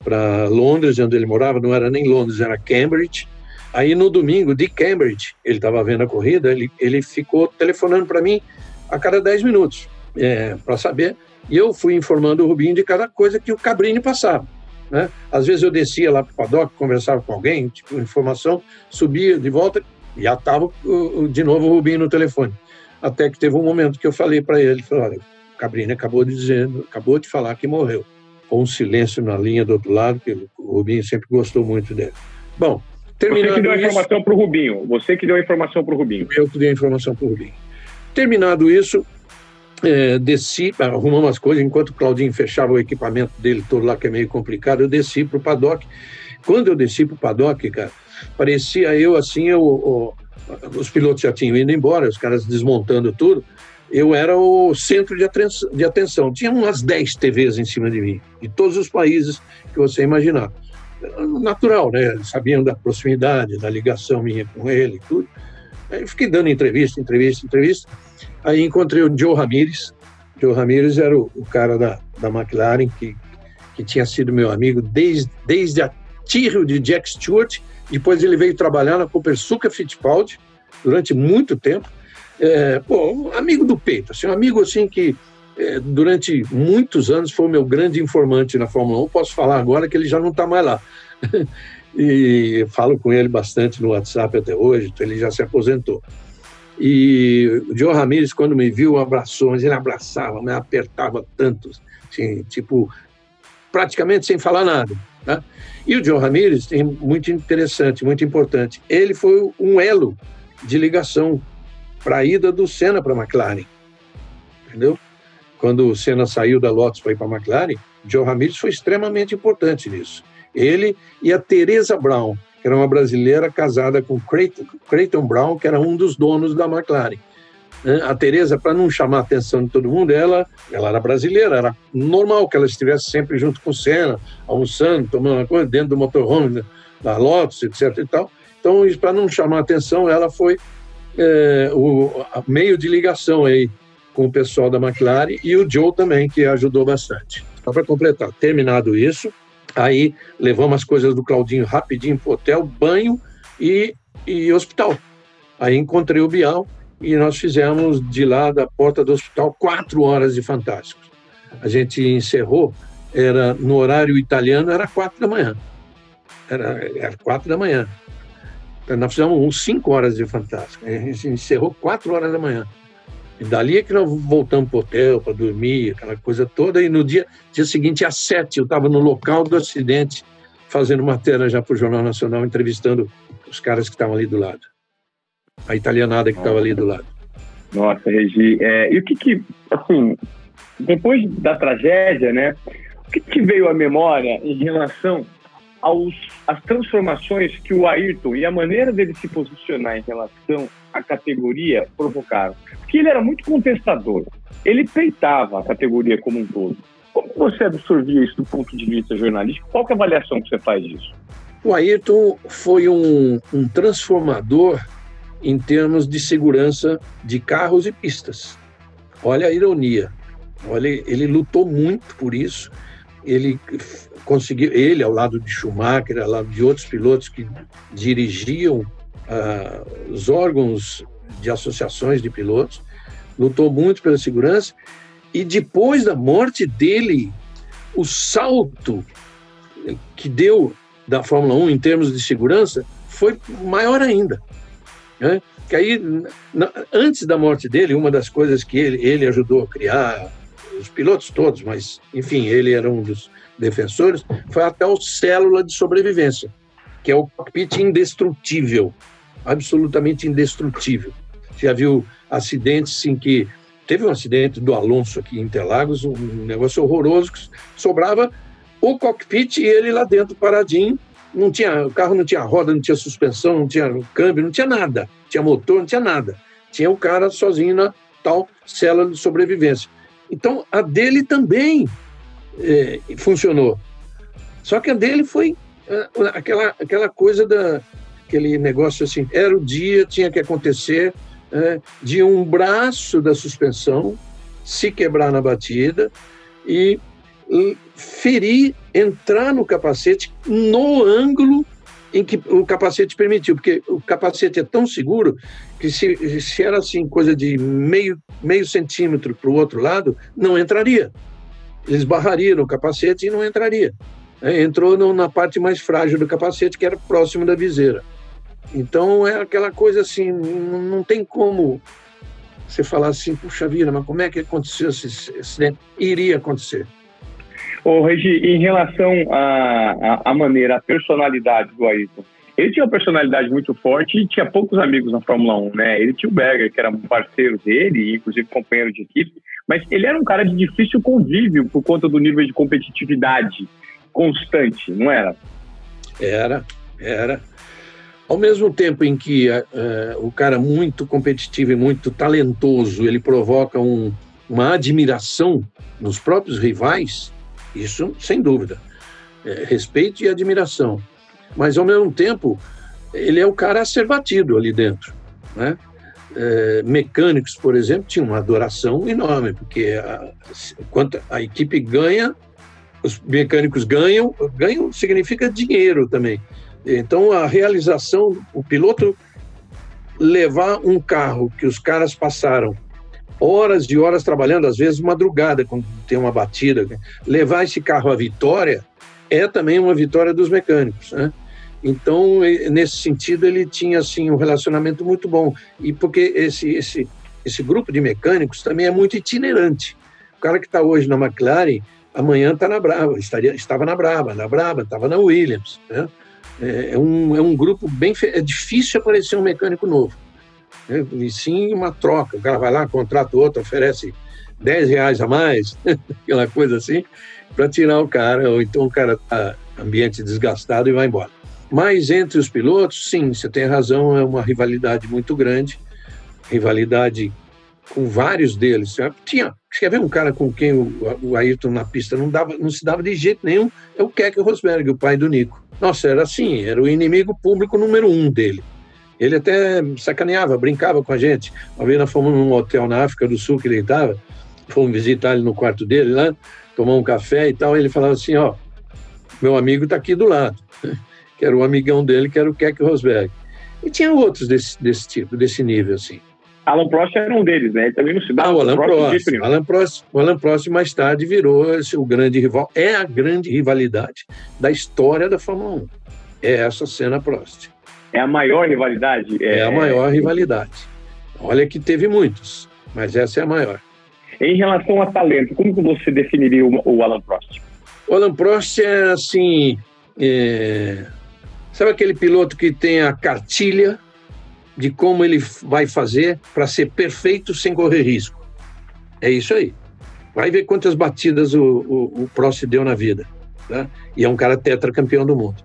para Londres, onde ele morava, não era nem Londres, era Cambridge, Aí no domingo, de Cambridge, ele estava vendo a corrida, ele, ele ficou telefonando para mim a cada 10 minutos é, para saber. E eu fui informando o Rubinho de cada coisa que o Cabrini passava. Né? Às vezes eu descia lá para o paddock, conversava com alguém, tipo, informação, subia de volta, e já estava de novo o Rubinho no telefone. Até que teve um momento que eu falei para ele, falei, olha, o Cabrini acabou de dizer, acabou de falar que morreu. Com um silêncio na linha do outro lado, que o Rubinho sempre gostou muito dele. Bom, Terminando Você que deu a informação para o Rubinho. Você que deu a informação para o Rubinho. Eu que dei a informação para o Rubinho. Terminado isso, é, desci, arrumamos as coisas, enquanto o Claudinho fechava o equipamento dele todo lá, que é meio complicado, eu desci para o paddock. Quando eu desci para o paddock, cara, parecia eu assim, eu, os pilotos já tinham ido embora, os caras desmontando tudo, eu era o centro de atenção. De atenção. Tinha umas 10 TVs em cima de mim, de todos os países que você imaginar natural, né? Sabiam da proximidade, da ligação minha com ele, tudo. Aí fiquei dando entrevista, entrevista, entrevista. Aí encontrei o Joe Ramires. Joe Ramires era o, o cara da, da McLaren que, que tinha sido meu amigo desde, desde a Tyrrell de Jack Stewart. Depois ele veio trabalhar na Copersuca Fittipaldi durante muito tempo. É, pô, amigo do peito, assim, um amigo assim que durante muitos anos foi o meu grande informante na Fórmula 1. Posso falar agora que ele já não está mais lá. e falo com ele bastante no WhatsApp até hoje, então ele já se aposentou. E o Joe Ramirez, quando me viu, abraçou, mas ele abraçava, me apertava tanto, assim, tipo, praticamente sem falar nada. Tá? E o Joe Ramirez muito interessante, muito importante. Ele foi um elo de ligação para a ida do Senna para a McLaren. Entendeu? Quando o Senna saiu da Lotus para ir para a McLaren, Joe Ramirez foi extremamente importante nisso. Ele e a Teresa Brown, que era uma brasileira casada com Creighton, Creighton Brown, que era um dos donos da McLaren. Né? A Teresa, para não chamar a atenção de todo mundo, ela, ela era brasileira, era normal que ela estivesse sempre junto com o Senna, almoçando, tomando uma coisa dentro do motorhome da Lotus, etc. E tal. Então, para não chamar a atenção, ela foi é, o meio de ligação aí com o pessoal da McLaren e o Joe também, que ajudou bastante. Só para completar, terminado isso, aí levamos as coisas do Claudinho rapidinho para o hotel, banho e, e hospital. Aí encontrei o Bial e nós fizemos de lá da porta do hospital quatro horas de Fantásticos. A gente encerrou, era no horário italiano, era quatro da manhã. Era, era quatro da manhã. Nós fizemos uns cinco horas de Fantástico. A gente encerrou quatro horas da manhã. E dali é que nós voltamos para o hotel para dormir, aquela coisa toda. E no dia, dia seguinte, às sete, eu estava no local do acidente, fazendo matéria já para o Jornal Nacional, entrevistando os caras que estavam ali do lado. A italianada que estava ali do lado. Nossa, Regi. É, e o que que, assim, depois da tragédia, né? O que, que veio à memória em relação aos, às transformações que o Ayrton e a maneira dele se posicionar em relação à categoria provocaram. Porque ele era muito contestador. Ele peitava a categoria como um todo. Como você absorvia isso do ponto de vista jornalístico? Qual é a avaliação que você faz disso? O Ayrton foi um, um transformador em termos de segurança de carros e pistas. Olha a ironia. Olha, ele lutou muito por isso. Ele conseguiu, ele ao lado de Schumacher, ao lado de outros pilotos que dirigiam uh, os órgãos de associações de pilotos, lutou muito pela segurança. E depois da morte dele, o salto que deu da Fórmula 1 em termos de segurança foi maior ainda. Né? Que aí, na, antes da morte dele, uma das coisas que ele, ele ajudou a criar, os pilotos todos, mas, enfim, ele era um dos defensores, foi até o célula de sobrevivência, que é o cockpit indestrutível, absolutamente indestrutível. Já viu acidentes em que teve um acidente do Alonso aqui em Interlagos, um negócio horroroso, que sobrava o cockpit e ele lá dentro paradinho, não tinha, o carro não tinha roda, não tinha suspensão, não tinha câmbio, não tinha nada, tinha motor, não tinha nada. Tinha o cara sozinho na tal célula de sobrevivência. Então, a dele também é, funcionou. Só que a dele foi é, aquela, aquela coisa da aquele negócio assim, era o dia, tinha que acontecer, é, de um braço da suspensão se quebrar na batida e ferir, entrar no capacete no ângulo em que o capacete permitiu, porque o capacete é tão seguro que se, se era assim, coisa de meio, meio centímetro para o outro lado, não entraria. Eles barrariam no capacete e não entraria. É, entrou no, na parte mais frágil do capacete, que era próximo da viseira. Então é aquela coisa assim, não, não tem como você falar assim, puxa vida, mas como é que aconteceu esse acidente? Iria acontecer. Ô, Regi, em relação à, maneira, à personalidade do Ayrton, ele tinha uma personalidade muito forte e tinha poucos amigos na Fórmula 1, né? Ele tinha o Berger, que era um parceiro dele, inclusive companheiro de equipe, mas ele era um cara de difícil convívio por conta do nível de competitividade constante, não era? Era, era. Ao mesmo tempo em que uh, o cara muito competitivo e muito talentoso, ele provoca um, uma admiração nos próprios rivais, isso, sem dúvida. É, respeito e admiração. Mas, ao mesmo tempo, ele é o cara a ser batido ali dentro. Né? É, mecânicos, por exemplo, tinham uma adoração enorme, porque a, enquanto a equipe ganha, os mecânicos ganham, ganham significa dinheiro também. Então, a realização, o piloto levar um carro que os caras passaram horas e horas trabalhando, às vezes madrugada, quando tem uma batida. Levar esse carro à vitória é também uma vitória dos mecânicos, né? Então, nesse sentido, ele tinha assim um relacionamento muito bom. E porque esse esse esse grupo de mecânicos também é muito itinerante. O cara que está hoje na McLaren, amanhã está na Brava, estaria, estava na Brava, na Brava, estava na Williams. Né? É, é, um, é um grupo bem. É difícil aparecer um mecânico novo né? e sim uma troca. O cara vai lá, contrata outro, oferece 10 reais a mais, aquela coisa assim, para tirar o cara, ou então o cara está ambiente desgastado e vai embora. Mas entre os pilotos, sim, você tem razão, é uma rivalidade muito grande, rivalidade com vários deles. Tinha, quer ver um cara com quem o, o Ayrton na pista não, dava, não se dava de jeito nenhum? É o Keck Rosberg, o pai do Nico. Nossa, era assim, era o inimigo público número um dele. Ele até sacaneava, brincava com a gente. Uma vez nós fomos num hotel na África do Sul que ele estava, fomos visitar ele no quarto dele lá, tomar um café e tal. E ele falava assim: Ó, meu amigo está aqui do lado, que era o amigão dele, que era o Keck Rosberg. E tinha outros desse, desse tipo, desse nível, assim. Alan Prost era um deles, né? Ele também não se dá. Ah, o Alan Prost. Prost Alan Prost, o Alan Prost mais tarde virou esse, o grande rival. É a grande rivalidade da história da Fórmula 1. É essa cena Prost. É a maior rivalidade? É, é a maior rivalidade. Olha que teve muitos, mas essa é a maior. Em relação a talento, como que você definiria o Alan Prost? O Alan Prost é assim. É... Sabe aquele piloto que tem a cartilha de como ele vai fazer para ser perfeito sem correr risco? É isso aí. Vai ver quantas batidas o, o, o Prost deu na vida. Tá? E é um cara tetracampeão do mundo.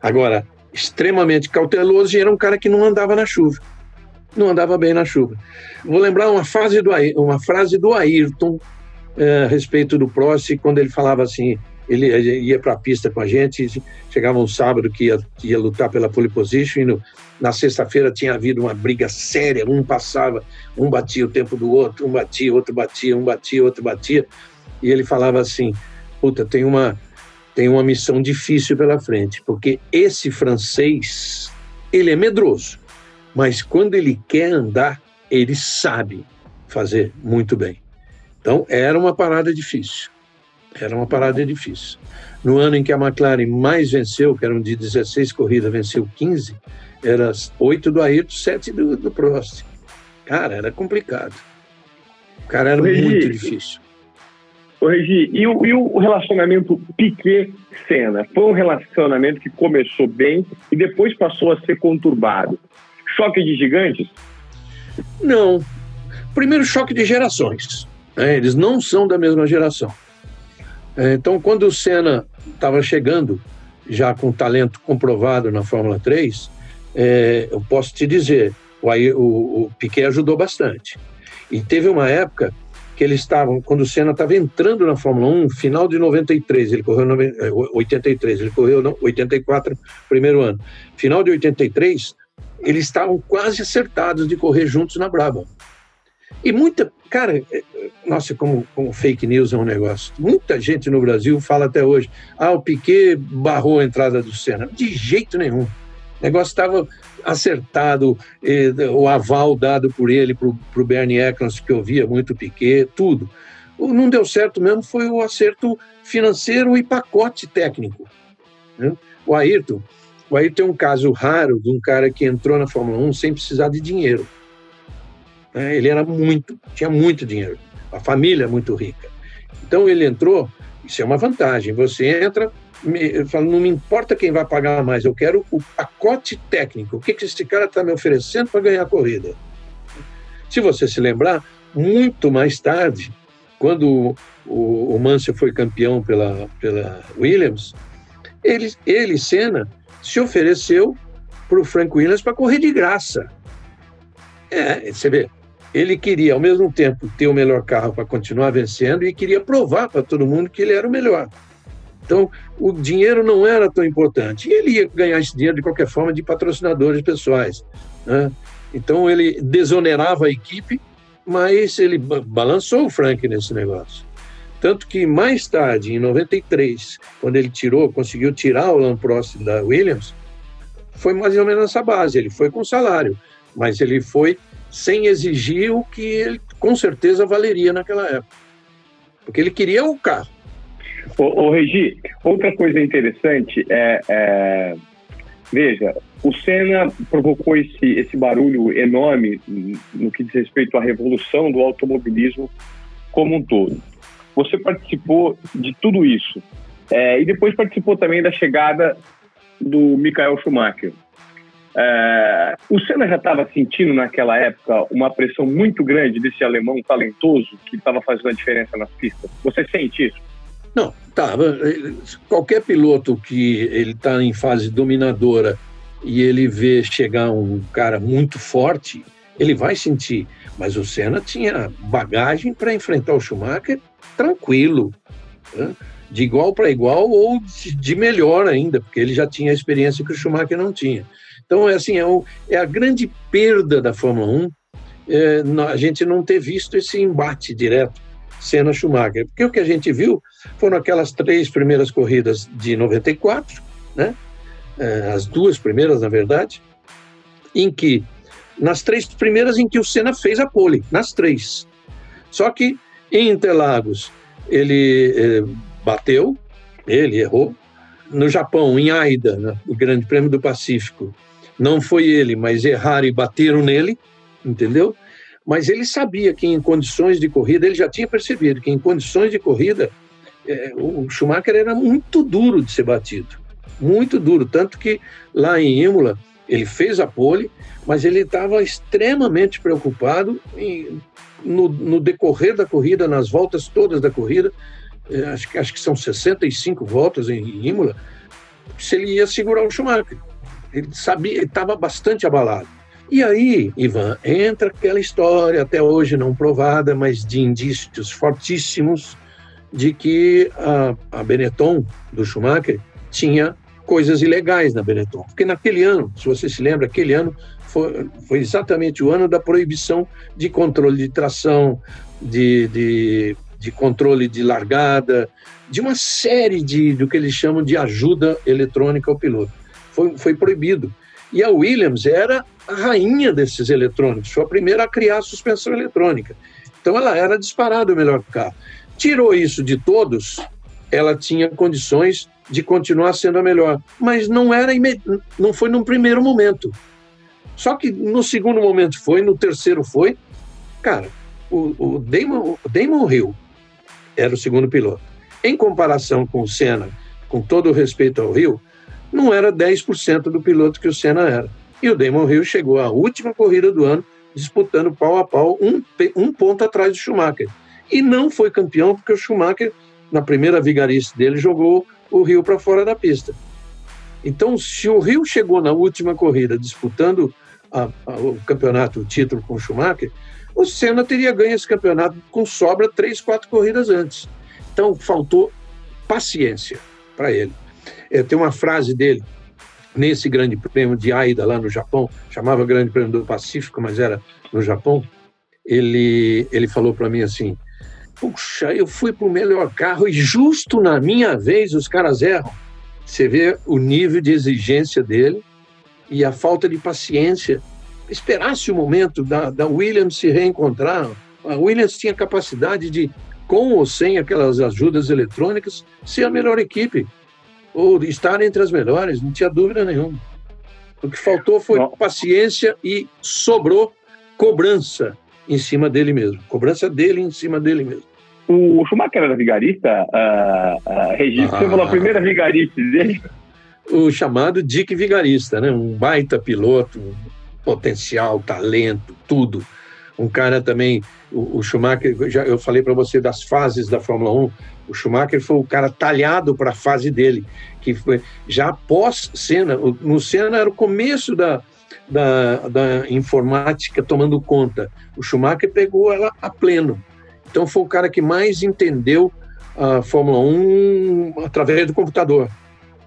Agora, extremamente cauteloso e era um cara que não andava na chuva. Não andava bem na chuva. Vou lembrar uma, frase do, uma frase do Ayrton é, a respeito do Prost, quando ele falava assim, ele ia para a pista com a gente, chegava um sábado que ia, ia lutar pela pole position, e no, na sexta-feira tinha havido uma briga séria, um passava, um batia o tempo do outro, um batia, outro batia, um batia, outro batia, e ele falava assim, puta, tem uma, tem uma missão difícil pela frente, porque esse francês, ele é medroso, mas quando ele quer andar, ele sabe fazer muito bem. Então, era uma parada difícil. Era uma parada difícil. No ano em que a McLaren mais venceu, que eram de 16 corridas, venceu 15, era 8 do Ayrton, 7 do, do Prost. Cara, era complicado. O cara era muito difícil. Ô, Regi, e o, e o relacionamento Piquet-Senna? Foi um relacionamento que começou bem e depois passou a ser conturbado. Choque de gigantes? Não. Primeiro, choque de gerações. Né? Eles não são da mesma geração. É, então, quando o Senna estava chegando, já com talento comprovado na Fórmula 3, é, eu posso te dizer, o, o, o Piquet ajudou bastante. E teve uma época que eles estavam, quando o Senna estava entrando na Fórmula 1, final de 93, ele correu 83, é, ele correu não, 84, primeiro ano. Final de 83, eles estavam quase acertados de correr juntos na Brabham. E muita, cara, é, nossa, como, como fake news é um negócio. Muita gente no Brasil fala até hoje, ah, o Piquet barrou a entrada do Senna. De jeito nenhum. O negócio estava acertado, o aval dado por ele para o Bernie Eccleston, que ouvia muito Piquet, tudo. O não deu certo mesmo foi o acerto financeiro e pacote técnico. Né? O Ayrton, o Ayrton é um caso raro de um cara que entrou na Fórmula 1 sem precisar de dinheiro. Né? Ele era muito, tinha muito dinheiro, a família é muito rica. Então ele entrou, isso é uma vantagem. Você entra, me, fala, não me importa quem vai pagar mais, eu quero o pacote técnico. O que, que esse cara está me oferecendo para ganhar a corrida? Se você se lembrar, muito mais tarde, quando o, o Mansell foi campeão pela, pela Williams, ele, ele, Senna, se ofereceu para o Frank Williams para correr de graça. É, você vê, ele queria, ao mesmo tempo, ter o melhor carro para continuar vencendo e queria provar para todo mundo que ele era o melhor. Então, o dinheiro não era tão importante. E ele ia ganhar esse dinheiro, de qualquer forma, de patrocinadores pessoais. Né? Então, ele desonerava a equipe, mas ele balançou o Frank nesse negócio. Tanto que, mais tarde, em 93, quando ele tirou, conseguiu tirar o Alan Prost da Williams, foi mais ou menos essa base. Ele foi com salário, mas ele foi sem exigir o que ele com certeza valeria naquela época. Porque ele queria o carro. Ô, ô Regi, outra coisa interessante é, é, Veja, o Senna provocou esse, esse barulho enorme no que diz respeito à revolução do automobilismo como um todo. Você participou de tudo isso. É, e depois participou também da chegada do Michael Schumacher. É, o Senna já estava sentindo naquela época uma pressão muito grande desse alemão talentoso que estava fazendo a diferença nas pistas. Você sente isso? Não, tá. Qualquer piloto que ele está em fase dominadora e ele vê chegar um cara muito forte, ele vai sentir. Mas o Senna tinha bagagem para enfrentar o Schumacher tranquilo, né? de igual para igual ou de melhor ainda, porque ele já tinha a experiência que o Schumacher não tinha. Então, é assim, é, o, é a grande perda da Fórmula 1 é, a gente não ter visto esse embate direto Senna-Schumacher. Porque o que a gente viu foram aquelas três primeiras corridas de 94, né? É, as duas primeiras, na verdade, em que, nas três primeiras em que o Senna fez a pole, nas três. Só que em Interlagos ele é, bateu, ele errou. No Japão, em Aida, né, o Grande Prêmio do Pacífico, não foi ele, mas erraram e bateram nele, entendeu? Mas ele sabia que em condições de corrida, ele já tinha percebido que em condições de corrida, é, o Schumacher era muito duro de ser batido, muito duro. Tanto que lá em Imola, ele fez a pole, mas ele estava extremamente preocupado em, no, no, decorrer da corrida, nas voltas todas da corrida, é, acho, acho que são 65 voltas em, em Imola, se ele ia segurar o Schumacher. Ele sabia, ele estava bastante abalado. E aí, Ivan, entra aquela história, até hoje não provada, mas de indícios fortíssimos, de que a, a Benetton, do Schumacher, tinha coisas ilegais na Benetton. Porque naquele ano, se você se lembra, aquele ano foi, foi exatamente o ano da proibição de controle de tração, de, de, de controle de largada, de uma série de do que eles chamam de ajuda eletrônica ao piloto. Foi, foi proibido. E a Williams era a rainha desses eletrônicos, foi a primeira a criar a suspensão eletrônica. Então ela era disparado o melhor carro. Tirou isso de todos, ela tinha condições de continuar sendo a melhor, mas não era não foi num primeiro momento. Só que no segundo momento foi, no terceiro foi. Cara, o, o Damon, Damon Hill era o segundo piloto. Em comparação com o Senna, com todo o respeito ao Hill, não era 10% do piloto que o Senna era. E o Damon Hill chegou à última corrida do ano disputando pau a pau, um, um ponto atrás do Schumacher. E não foi campeão porque o Schumacher, na primeira vigarice dele, jogou o Rio para fora da pista. Então, se o Rio chegou na última corrida disputando a, a, o campeonato, o título com o Schumacher, o Senna teria ganho esse campeonato com sobra três, quatro corridas antes. Então, faltou paciência para ele. É, tem uma frase dele nesse Grande Prêmio de Aida, lá no Japão, chamava Grande Prêmio do Pacífico, mas era no Japão. Ele, ele falou para mim assim: Puxa, eu fui para o melhor carro e justo na minha vez os caras erram. Você vê o nível de exigência dele e a falta de paciência. Esperasse o momento da, da Williams se reencontrar. A Williams tinha capacidade de, com ou sem aquelas ajudas eletrônicas, ser a melhor equipe ou estar entre as melhores, não tinha dúvida nenhuma. O que faltou foi paciência e sobrou cobrança em cima dele mesmo. Cobrança dele em cima dele mesmo. O Schumacher era vigarista? Uh, uh, Registro, ah. você falou a primeira vigarista dele? O chamado Dick Vigarista, né? Um baita piloto, potencial, talento, tudo. Um cara também, o, o Schumacher, já, eu falei para você das fases da Fórmula 1, o Schumacher foi o cara talhado para a fase dele, que foi já após Senna. No Senna era o começo da, da, da informática tomando conta. O Schumacher pegou ela a pleno. Então foi o cara que mais entendeu a Fórmula 1 através do computador,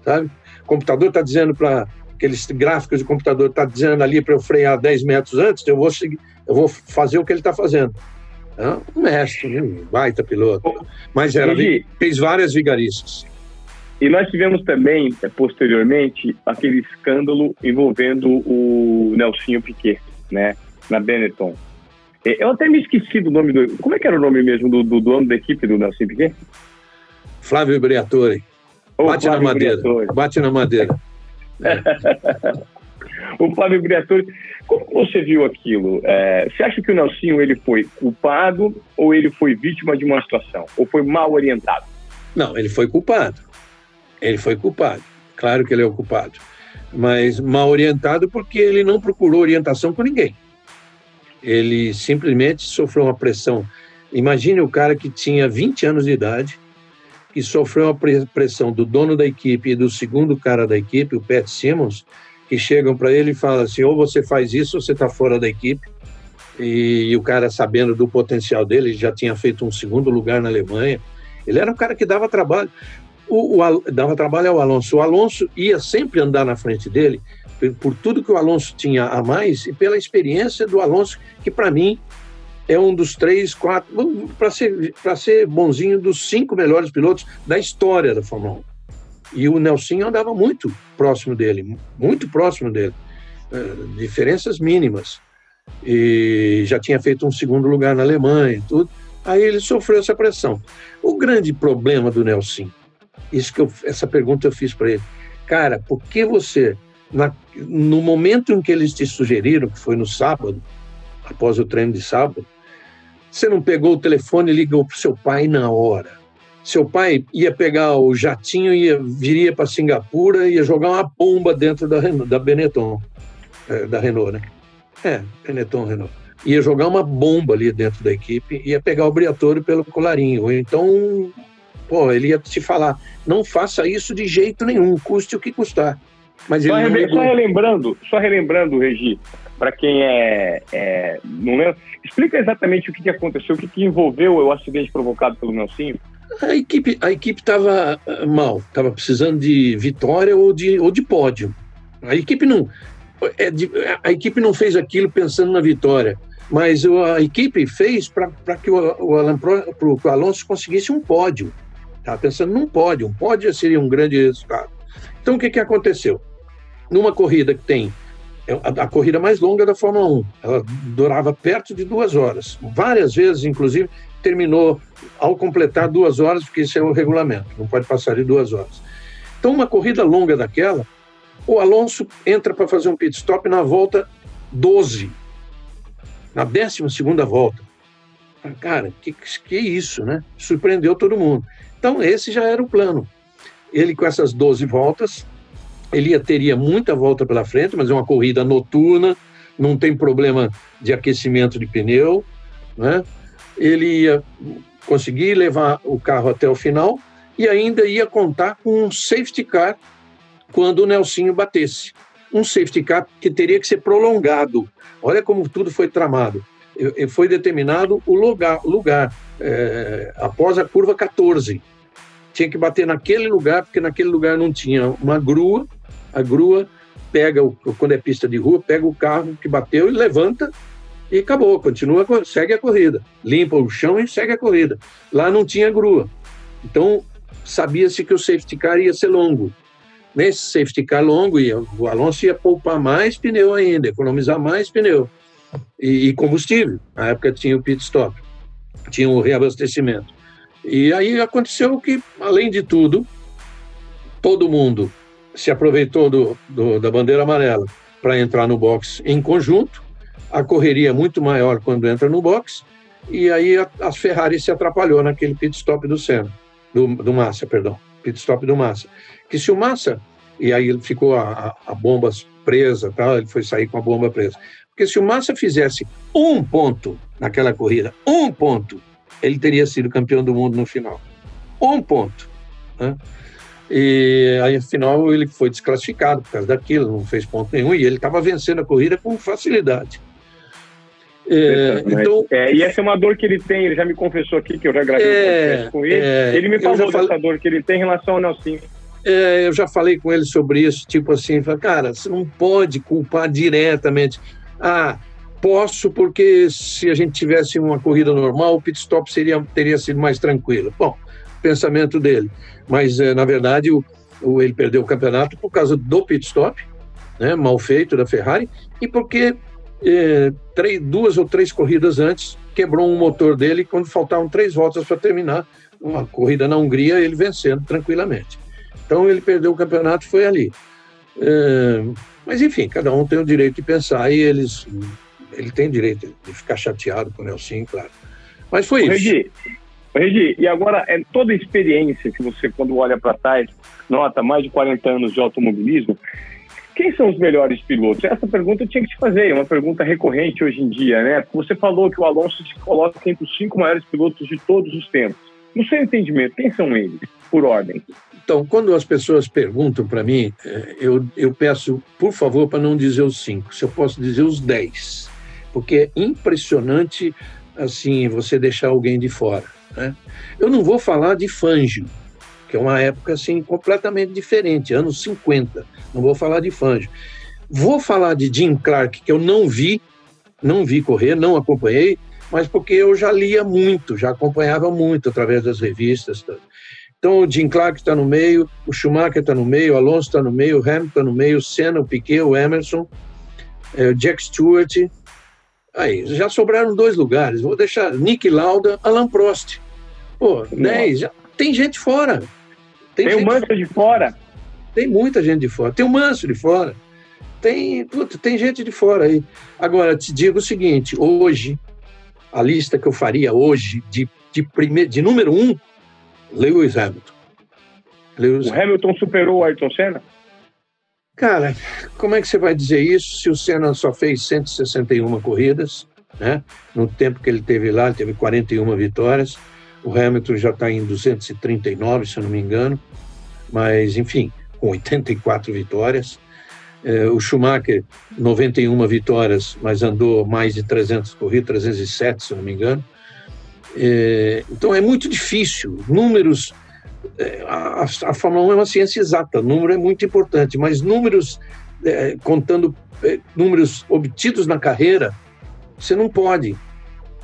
sabe? O computador está dizendo para aqueles gráficos de computador está dizendo ali para eu frear 10 metros antes, eu vou seguir, eu vou fazer o que ele está fazendo. É um mestre, um baita piloto. Mas era, fez várias vigarices. E nós tivemos também, eh, posteriormente, aquele escândalo envolvendo o Nelsinho Piquet, né, na Benetton. Eu até me esqueci do nome do. Como é que era o nome mesmo do, do dono da equipe do Nelson Piquet? Flávio Briatore. Bate Flávio na madeira. Briatore. Bate na madeira. É. o Flávio Briatore. Como você viu aquilo? É, você acha que o Nelsinho ele foi culpado ou ele foi vítima de uma situação? Ou foi mal orientado? Não, ele foi culpado. Ele foi culpado. Claro que ele é o culpado. Mas mal orientado porque ele não procurou orientação com ninguém. Ele simplesmente sofreu uma pressão. Imagine o cara que tinha 20 anos de idade, que sofreu uma pressão do dono da equipe e do segundo cara da equipe, o Pat Simmons, que chegam para ele e falam assim: ou você faz isso ou você está fora da equipe. E, e, o cara, sabendo do potencial dele, já tinha feito um segundo lugar na Alemanha. Ele era um cara que dava trabalho. O, o, dava trabalho ao Alonso. O Alonso ia sempre andar na frente dele, por, por tudo que o Alonso tinha a mais e pela experiência do Alonso, que para mim é um dos três, quatro, para ser, ser bonzinho, dos cinco melhores pilotos da história da Fórmula 1. E o Nelson andava muito próximo dele, muito próximo dele, uh, diferenças mínimas. E já tinha feito um segundo lugar na Alemanha e tudo. Aí ele sofreu essa pressão. O grande problema do Nelson, isso que eu, essa pergunta eu fiz para ele, cara, por que você, na, no momento em que eles te sugeriram, que foi no sábado, após o treino de sábado, você não pegou o telefone e ligou para o seu pai na hora? seu pai ia pegar o jatinho, ia, viria para Singapura e ia jogar uma bomba dentro da, Renault, da Benetton, é, da Renault, né? É, Benetton, Renault. Ia jogar uma bomba ali dentro da equipe, ia pegar o Briatore pelo colarinho, então pô, ele ia te falar, não faça isso de jeito nenhum, custe o que custar. Mas só, ele só relembrando, só relembrando, Regi, para quem é, é, não lembra, explica exatamente o que, que aconteceu, o que, que envolveu o acidente provocado pelo Nelsinho. A equipe a equipe estava eh, mal, estava precisando de vitória ou de, ou de pódio. A equipe não é, a equipe não fez aquilo pensando na vitória, mas a equipe fez para que o, o, Alan Pro, pro, o Alonso conseguisse um pódio. Estava pensando num pódio, um pódio seria um grande resultado. Então o que, que aconteceu? Numa corrida que tem é a, a, corrida mais longa da Fórmula 1. Ela durava perto de duas horas. Várias vezes, inclusive, terminou ao completar duas horas, porque isso é o regulamento, não pode passar de duas horas. Então, uma corrida longa daquela, o Alonso entra para fazer um pit stop na volta 12, na 12 segunda volta. Cara, que, que isso, né? Surpreendeu todo mundo. Então, esse já era o plano. Ele, com essas 12 voltas, ele ia, teria muita volta pela frente, mas é uma corrida noturna, não tem problema de aquecimento de pneu, né? Ele ia conseguir levar o carro até o final e ainda ia contar com um safety car quando o Nelsinho batesse. Um safety car que teria que ser prolongado. Olha como tudo foi tramado. Foi determinado o lugar, lugar é, após a curva 14. Tinha que bater naquele lugar, porque naquele lugar não tinha uma grua a grua pega, o, quando é pista de rua, pega o carro que bateu e levanta e acabou, continua, segue a corrida. Limpa o chão e segue a corrida. Lá não tinha grua. Então, sabia-se que o safety car ia ser longo. Nesse safety car longo, o Alonso ia poupar mais pneu ainda, economizar mais pneu e, e combustível. Na época tinha o pit stop, tinha o reabastecimento. E aí aconteceu que, além de tudo, todo mundo se aproveitou do, do, da bandeira amarela para entrar no box em conjunto, a correria é muito maior quando entra no box, e aí a, a Ferrari se atrapalhou naquele pit stop do Senna, do, do Massa, perdão, pit stop do Massa. Que se o Massa, e aí ficou a, a, a bomba presa, tá? ele foi sair com a bomba presa. Porque se o Massa fizesse um ponto naquela corrida, um ponto, ele teria sido campeão do mundo no final. Um ponto. Né? E aí, afinal, ele foi desclassificado por causa daquilo, não fez ponto nenhum, e ele estava vencendo a corrida com facilidade. É, então, é, e essa é uma dor que ele tem, ele já me confessou aqui que eu já gravei é, um com ele. É, ele me falou falei, dessa dor que ele tem em relação ao Nelson. É, eu já falei com ele sobre isso, tipo assim, cara, você não pode culpar diretamente. Ah, posso porque se a gente tivesse uma corrida normal, o pit stop seria, teria sido mais tranquilo. Bom, pensamento dele. Mas, eh, na verdade, o, o, ele perdeu o campeonato por causa do pit stop, né, mal feito da Ferrari, e porque eh, três, duas ou três corridas antes quebrou um motor dele quando faltavam três voltas para terminar uma corrida na Hungria, ele vencendo tranquilamente. Então ele perdeu o campeonato, foi ali. É, mas enfim, cada um tem o direito de pensar e eles, ele tem direito de ficar chateado com o Nelson, claro. Mas foi isso. Regi, e agora, é toda a experiência que você, quando olha para trás, nota mais de 40 anos de automobilismo, quem são os melhores pilotos? Essa pergunta eu tinha que te fazer, é uma pergunta recorrente hoje em dia, né? Você falou que o Alonso se coloca entre os cinco maiores pilotos de todos os tempos. No seu entendimento, quem são eles, por ordem? Então, quando as pessoas perguntam para mim, é, eu, eu peço, por favor, para não dizer os cinco, se eu posso dizer os dez, porque é impressionante, assim, você deixar alguém de fora. Né? Eu não vou falar de Fangio, que é uma época assim completamente diferente, anos 50. Não vou falar de Fangio. Vou falar de Jim Clark, que eu não vi, não vi correr, não acompanhei, mas porque eu já lia muito, já acompanhava muito através das revistas. Então, o Jim Clark está no meio, o Schumacher está no meio, o Alonso está no meio, o Hamilton está no meio, o Senna, o Piquet, o Emerson, é, o Jack Stewart. Aí, já sobraram dois lugares. Vou deixar Nick Lauda, Alan Prost. Pô, 10, já tem gente fora. Tem, tem o Manso de fora. Tem muita gente de fora. Tem o Manso de fora. Tem, puta, tem gente de fora aí. Agora, te digo o seguinte: hoje, a lista que eu faria hoje, de, de, primeiro, de número um, Lewis Hamilton. Lewis o Hamilton superou o Ayrton Senna? Cara, como é que você vai dizer isso se o Senna só fez 161 corridas, né? No tempo que ele teve lá, ele teve 41 vitórias. O Hamilton já está em 239, se eu não me engano, mas enfim, com 84 vitórias. É, o Schumacher, 91 vitórias, mas andou mais de 300 corridas, 307, se eu não me engano. É, então é muito difícil. Números. A, a, Fórmula 1 é uma ciência exata, número é muito importante, mas números, é, contando é, números obtidos na carreira, você não pode.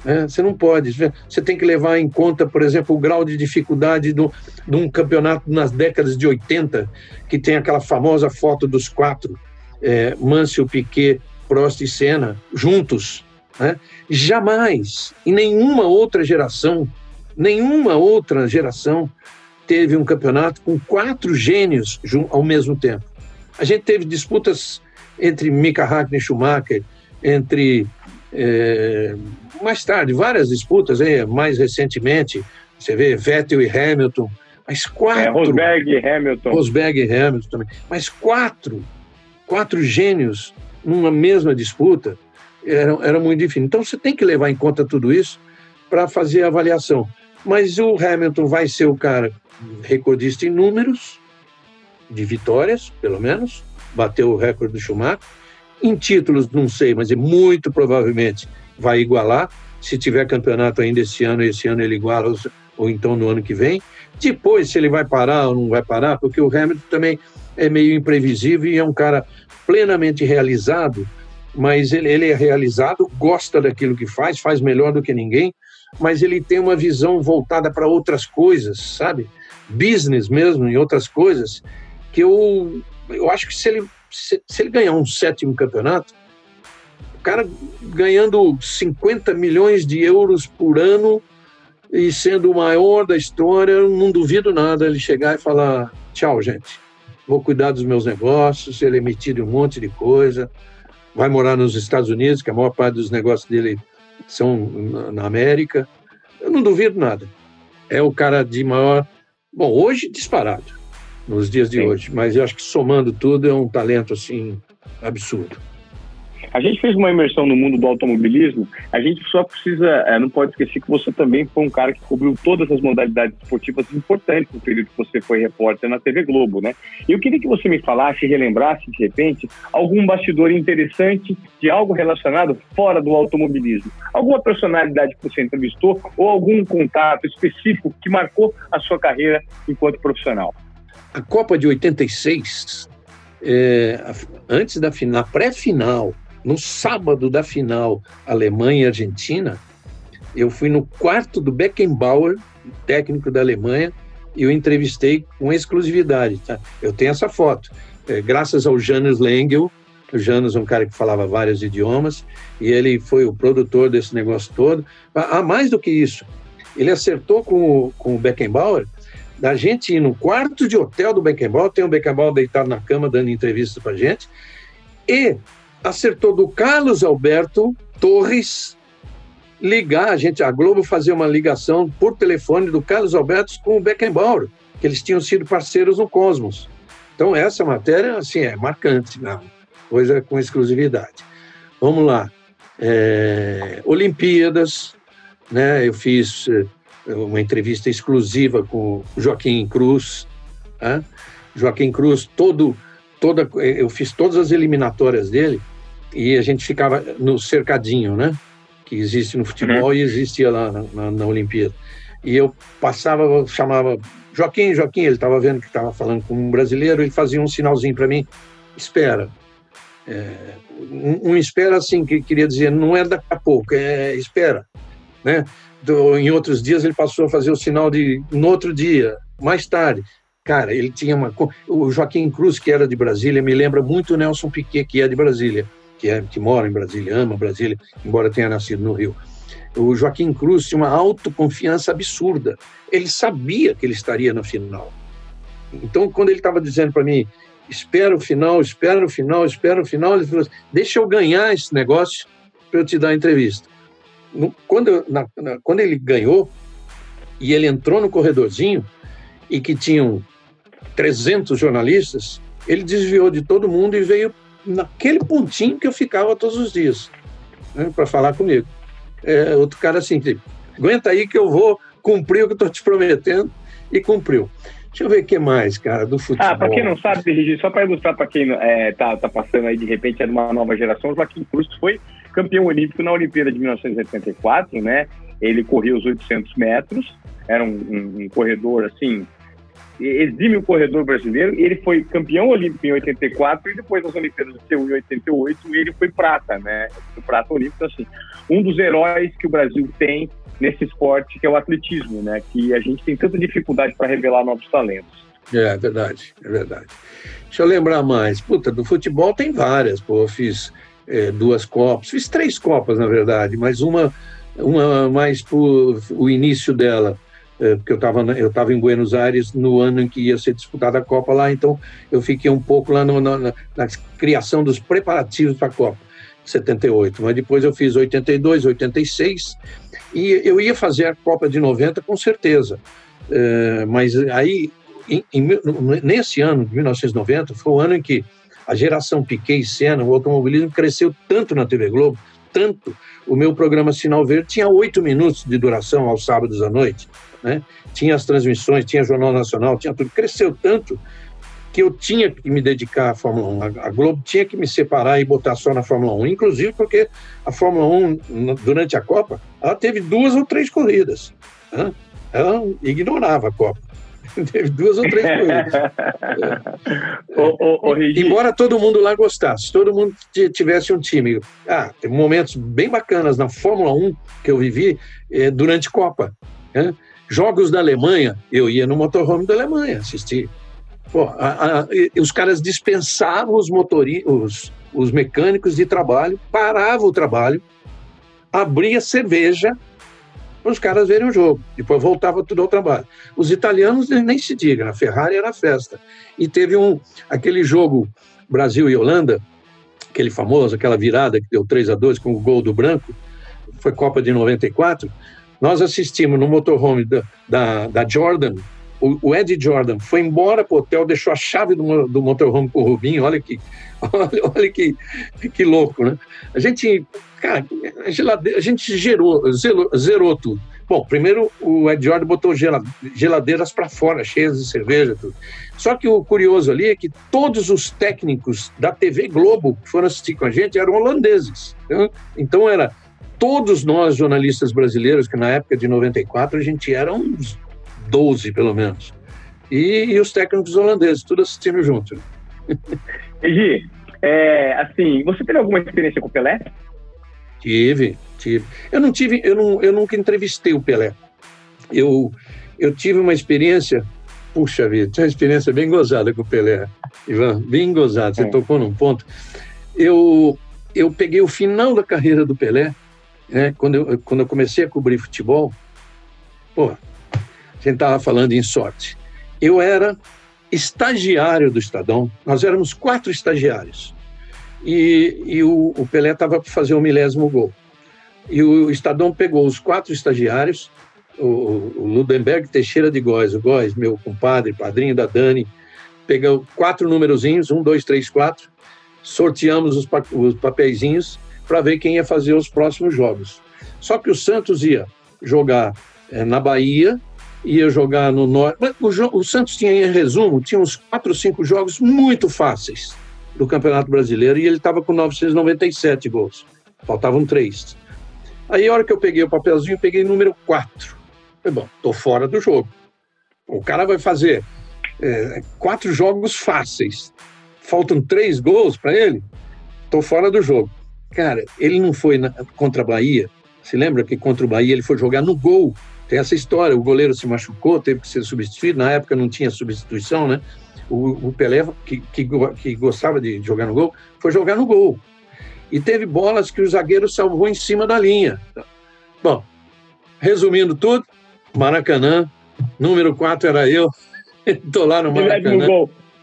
Né? Você não pode. Você tem que levar em conta, por exemplo, o grau de dificuldade do, de um campeonato nas décadas de 80, que tem aquela famosa foto dos quatro é, Mansell, Piquet, Prost e Senna juntos. Né? Jamais, em nenhuma outra geração, nenhuma outra geração teve um campeonato com quatro gênios ao mesmo tempo. A gente teve disputas entre Mika Hakkinen e Schumacher, entre é, mais tarde várias disputas, é, mais recentemente você vê Vettel e Hamilton, mas quatro. É, Rosberg e Hamilton. Rosberg e Hamilton também, mas quatro quatro gênios numa mesma disputa, era, era muito difícil. Então você tem que levar em conta tudo isso para fazer a avaliação. Mas o Hamilton vai ser o cara recordista em números, de vitórias, pelo menos, bateu o recorde do Schumacher. Em títulos, não sei, mas é muito provavelmente vai igualar. Se tiver campeonato ainda esse ano, esse ano ele iguala, ou, então no ano que vem. Depois, se ele vai parar ou não vai parar, porque o Hamilton também é meio imprevisível e é um cara plenamente realizado, mas ele, ele é realizado, gosta daquilo que faz, faz melhor do que ninguém, mas ele tem uma visão voltada para outras coisas, sabe? Business mesmo e outras coisas, que eu, eu acho que se ele, se, se ele ganhar um sétimo campeonato, o cara ganhando 50 milhões de euros por ano e sendo o maior da história, não duvido nada ele chegar e falar: tchau, gente vou cuidar dos meus negócios, ele é em um monte de coisa, vai morar nos Estados Unidos, que a maior parte dos negócios dele são na América. Eu não duvido nada. É o cara de maior. Bom, hoje disparado, nos dias de Sim. hoje, mas eu acho que somando tudo é um talento assim absurdo. A gente fez uma imersão no mundo do automobilismo, a gente só precisa, é, não pode esquecer que você também foi um cara que cobriu todas as modalidades esportivas importantes no período que você foi repórter na TV Globo, né? E eu queria que você me falasse, relembrasse de repente, algum bastidor interessante de algo relacionado fora do automobilismo. Alguma personalidade que você entrevistou ou algum contato específico que marcou a sua carreira enquanto profissional. A Copa de 86, é, antes da final, pré-final, no sábado da final Alemanha e Argentina, eu fui no quarto do Beckenbauer, técnico da Alemanha, e eu entrevistei com exclusividade. Tá? Eu tenho essa foto. É, graças ao Janus Lengel, o Janus é um cara que falava vários idiomas, e ele foi o produtor desse negócio todo. Ah, mais do que isso, ele acertou com o, com o Beckenbauer da gente ir no quarto de hotel do Beckenbauer, tem o Beckenbauer deitado na cama dando entrevista para gente, e acertou do Carlos Alberto Torres ligar, a gente, a Globo fazer uma ligação por telefone do Carlos Alberto com o Beckenbauer, que eles tinham sido parceiros no Cosmos. Então essa matéria, assim, é marcante, não, coisa com exclusividade. Vamos lá. É, Olimpíadas, né? Eu fiz é, uma entrevista exclusiva com Joaquim Cruz, né? Joaquim Cruz, todo, toda, eu fiz todas as eliminatórias dele e a gente ficava no cercadinho, né? Que existe no futebol uhum. e existia lá na, na, na, Olimpíada. E eu passava, chamava Joaquim, Joaquim, ele estava vendo que estava falando com um brasileiro, ele fazia um sinalzinho para mim, espera. É, um, um, espera assim, que queria dizer, não é daqui a pouco, é espera, né? Do, em outros dias ele passou a fazer o sinal de no outro dia, mais tarde. Cara, ele tinha uma. O Joaquim Cruz, que era de Brasília, me lembra muito o Nelson Piquet, que é de Brasília que, é, que mora em Brasília, ama Brasília, embora tenha nascido no Rio. O Joaquim Cruz tinha uma autoconfiança absurda. Ele sabia que ele estaria na final. Então, quando ele estava dizendo para mim, espera o final, espera o final, espera o final, ele falou assim, deixa eu ganhar esse negócio para eu te dar a entrevista. Quando, na, na, quando ele ganhou, e ele entrou no corredorzinho, e que tinham 300 jornalistas, ele desviou de todo mundo e veio naquele pontinho que eu ficava todos os dias, né, para falar comigo. É, outro cara assim, tipo, aguenta aí que eu vou cumpriu o que eu estou te prometendo e cumpriu. Deixa eu ver o que mais, cara, do futebol. Ah, para quem não sabe, só para ilustrar para quem é, tá, tá passando aí de repente é de uma nova geração, o Joaquim Cruz foi campeão olímpico na Olimpíada de 1984, né? Ele corria os 800 metros, era um, um, um corredor assim exímio corredor brasileiro, ele foi campeão olímpico em 84 e depois das Olimpíadas de Seul em 88 ele foi prata, né? Foi prata olímpico, assim. Um dos heróis que o Brasil tem nesse esporte que é o atletismo, né? Que a gente tem tanta dificuldade para revelar novos talentos. É, é verdade, é verdade. Deixa eu lembrar mais. Puta, do futebol tem várias, pô. Eu fiz é, duas Copas, fiz três Copas, na verdade, mas uma, uma mais por o início dela porque eu estava eu tava em Buenos Aires no ano em que ia ser disputada a Copa lá, então eu fiquei um pouco lá no, na, na, criação dos preparativos para a Copa, 78. Mas depois eu fiz 82, 86, e eu ia fazer a Copa de 90 com certeza. É, mas aí, em, em, nesse ano de 1990, foi o ano em que a geração Piquet e Senna, o automobilismo cresceu tanto na TV Globo, tanto. O meu programa Sinal Verde tinha oito minutos de duração aos sábados à noite né? Tinha as transmissões, tinha Jornal Nacional, tinha tudo. Cresceu tanto que eu tinha que me dedicar à Fórmula 1. A Globo tinha que me separar e botar só na Fórmula 1, inclusive porque a Fórmula 1, durante a Copa, ela teve duas ou três corridas. Né? Ela ignorava a Copa. teve duas ou três corridas. é. Embora todo mundo lá gostasse, todo mundo tivesse um time. Ah, teve momentos bem bacanas na Fórmula 1 que eu vivi eh, durante Copa. Né? Jogos da Alemanha, eu ia no motorhome da Alemanha assistir. Pô, a, a, os caras dispensavam os, motori os, os mecânicos de trabalho, paravam o trabalho, abria cerveja para os caras verem o jogo. Depois voltava tudo ao trabalho. Os italianos nem se diga, a Ferrari era festa. E teve um aquele jogo Brasil e Holanda, aquele famoso, aquela virada que deu 3 a 2 com o gol do branco, foi Copa de 94. Nós assistimos no motorhome da, da, da Jordan, o, o Ed Jordan foi embora para o hotel, deixou a chave do, do motorhome para o Rubinho, olha que, olha, olha que, que louco, né? A gente, cara, a gente gerou, zerou, zerou tudo. Bom, primeiro o Ed Jordan botou geladeiras para fora, cheias de cerveja, tudo. Só que o curioso ali é que todos os técnicos da TV Globo que foram assistir com a gente eram holandeses. Né? Então era todos nós, jornalistas brasileiros, que na época de 94 a gente era uns 12, pelo menos. E, e os técnicos holandeses, tudo assistindo junto. Egi, é, assim, você teve alguma experiência com o Pelé? Tive, tive. Eu não tive, eu, não, eu nunca entrevistei o Pelé. Eu, eu tive uma experiência, puxa vida, tinha uma experiência bem gozada com o Pelé, Ivan, bem gozada, você é. tocou num ponto. Eu, eu peguei o final da carreira do Pelé, né? Quando, eu, quando eu comecei a cobrir futebol, pô, a gente estava falando em sorte. Eu era estagiário do Estadão, nós éramos quatro estagiários. E, e o, o Pelé estava para fazer o milésimo gol. E o Estadão pegou os quatro estagiários, o, o Ludenberg Teixeira de Góes, o Góes, meu compadre, padrinho da Dani, pegou quatro númerozinhos, um, dois, três, quatro, sorteamos os, pa os papeizinhos para ver quem ia fazer os próximos jogos. Só que o Santos ia jogar é, na Bahia, ia jogar no Norte. O, o, Santos tinha, em resumo, tinha uns quatro, cinco jogos muito fáceis do Campeonato Brasileiro e ele estava com 997 gols. Faltavam três. Aí, a hora que eu peguei o papelzinho, peguei número 4. Falei, bom, tô fora do jogo. O cara vai fazer é, quatro jogos fáceis. Faltam três gols para ele. Tô fora do jogo. Cara, ele não foi na, contra a Bahia. Se lembra que contra o Bahia ele foi jogar no gol? Tem essa história. O goleiro se machucou, teve que ser substituído. Na época não tinha substituição, né? O, o Pelé, que, que, que gostava de jogar no gol, foi jogar no gol. E teve bolas que o zagueiro salvou em cima da linha. Bom, resumindo tudo, Maracanã, número 4 era eu. Estou lá no Maracanã.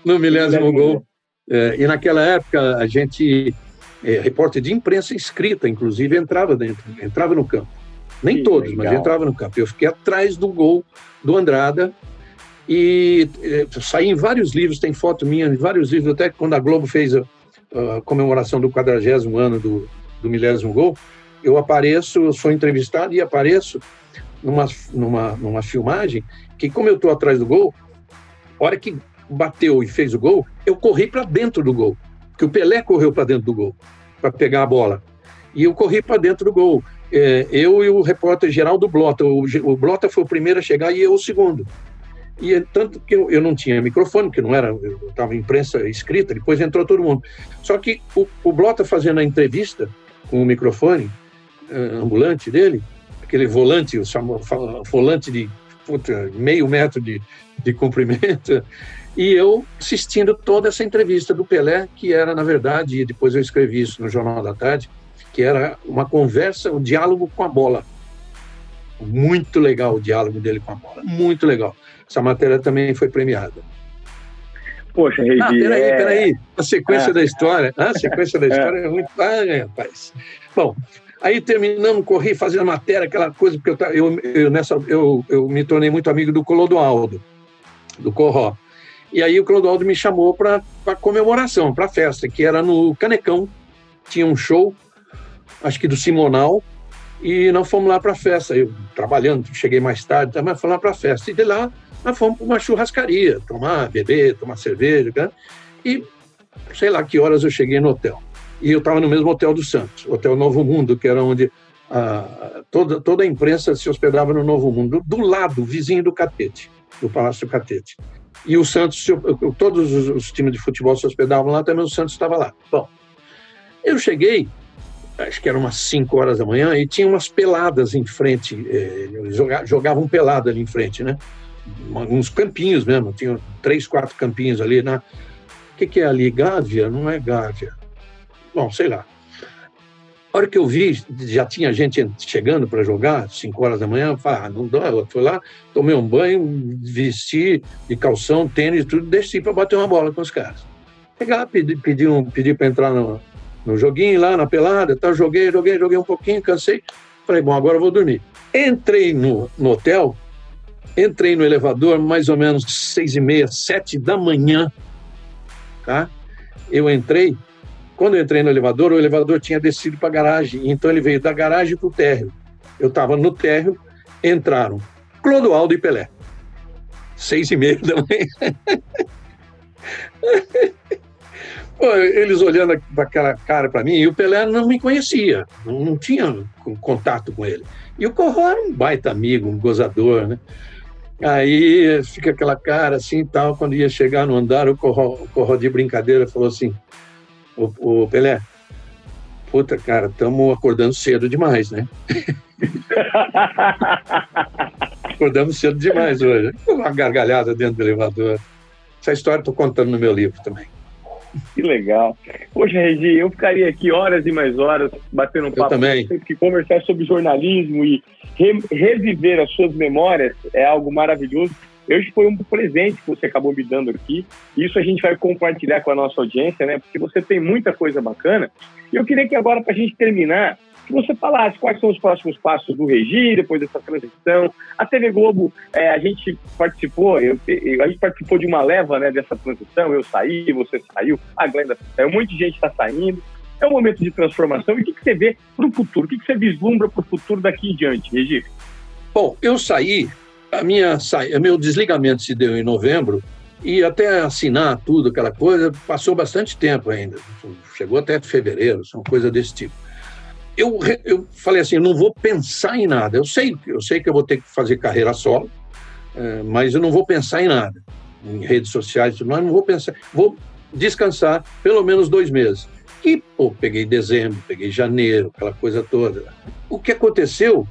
No milésimo gol. É, e naquela época a gente é, repórter de imprensa escrita, inclusive, entrava dentro, entrava no campo. Nem que todos, legal. mas entrava no campo. Eu fiquei atrás do gol do Andrada e é, saí em vários livros, tem foto minha em vários livros, até quando a Globo fez a, a comemoração do 40 ano do, do milésimo gol, eu apareço, eu sou entrevistado e apareço numa, numa, numa filmagem que, como eu estou atrás do gol, a hora que bateu e fez o gol, eu corri para dentro do gol. Porque o Pelé correu para dentro do gol para pegar a bola. E eu corri para dentro do gol. É, eu e o repórter Geraldo Blota. O, o Blota foi o primeiro a chegar e eu o segundo. E é tanto que eu, eu não tinha microfone, que não era, eu estava imprensa escrita, depois entrou todo mundo. Só que o, o Blota fazendo a entrevista com o microfone uh, ambulante dele, aquele volante, o volante de puta, meio metro de, de comprimento, e eu assistindo toda essa entrevista do Pelé, que era, na verdade, e depois eu escrevi isso no Jornal da Tarde, que era uma conversa, um diálogo com a bola. Muito legal o diálogo dele com a bola, muito legal. Essa matéria também foi premiada. Poxa, Reigi, ah, peraí, é... peraí. A sequência ah. da história. A sequência da história é, é muito. Ah, rapaz. Bom, aí terminamos, corri fazendo matéria, aquela coisa, porque eu, eu, eu, nessa, eu, eu me tornei muito amigo do Clodoaldo, do Corró. E aí o Clodoaldo me chamou para a comemoração, para a festa, que era no Canecão. Tinha um show, acho que do Simonal, e nós fomos lá para a festa. Eu trabalhando, cheguei mais tarde, mas fomos lá para a festa. E de lá nós fomos para uma churrascaria, tomar, beber, tomar cerveja. Né? E sei lá que horas eu cheguei no hotel. E eu estava no mesmo hotel do Santos, Hotel Novo Mundo, que era onde a, toda, toda a imprensa se hospedava no Novo Mundo, do lado, vizinho do Catete, do Palácio Catete. E o Santos, todos os times de futebol se hospedavam lá, também o Santos estava lá. Bom, eu cheguei, acho que eram umas 5 horas da manhã, e tinha umas peladas em frente, eh, jogavam pelada ali em frente, né? Uns campinhos mesmo, tinham três, quatro campinhos ali na. O que, que é ali? Gávea? Não é Gávea. Bom, sei lá. Hora que eu vi, já tinha gente chegando para jogar, 5 horas da manhã, falei, ah, não dá. Eu fui lá, tomei um banho, vesti de calção, tênis, tudo, desci para bater uma bola com os caras. Pegar, pedi, pedi, um, pedi para entrar no, no joguinho lá, na pelada, tá, joguei, joguei, joguei um pouquinho, cansei. Falei, bom, agora eu vou dormir. Entrei no, no hotel, entrei no elevador mais ou menos seis e meia, sete da manhã, tá? Eu entrei, quando eu entrei no elevador, o elevador tinha descido para a garagem, então ele veio da garagem para o térreo. Eu estava no térreo, entraram Clodoaldo e Pelé. Seis e meia da manhã. Eles olhando aquela cara para mim, e o Pelé não me conhecia, não, não, tinha contato com ele. E o Corró era um baita amigo, um gozador, né? Aí fica aquela cara assim tal, quando ia chegar no andar, o Corró, o Corró de brincadeira falou assim, o, o Pelé, puta, cara, estamos acordando cedo demais, né? Acordamos cedo demais hoje. Uma gargalhada dentro do elevador. Essa história estou contando no meu livro também. Que legal. Poxa, Regi, eu ficaria aqui horas e mais horas batendo um papo. Eu também. Que conversar sobre jornalismo e re reviver as suas memórias é algo maravilhoso. Hoje foi um presente que você acabou me dando aqui. Isso a gente vai compartilhar com a nossa audiência, né? Porque você tem muita coisa bacana. E eu queria que agora, para a gente terminar, que você falasse quais são os próximos passos do Regi, depois dessa transição. A TV Globo, é, a gente participou, eu, eu, a gente participou de uma leva né, dessa transição. Eu saí, você saiu, a Glenda saiu, de gente está saindo. É um momento de transformação. E o que, que você vê para o futuro? O que, que você vislumbra para o futuro daqui em diante, Regi? Bom, eu saí a minha o meu desligamento se deu em novembro e até assinar tudo, aquela coisa, passou bastante tempo ainda. Chegou até fevereiro, uma coisa desse tipo. Eu, eu falei assim, eu não vou pensar em nada. Eu sei, eu sei que eu vou ter que fazer carreira solo, é, mas eu não vou pensar em nada. Em redes sociais, tudo mais, não vou pensar. Vou descansar pelo menos dois meses. E, pô, peguei dezembro, peguei janeiro, aquela coisa toda. O que aconteceu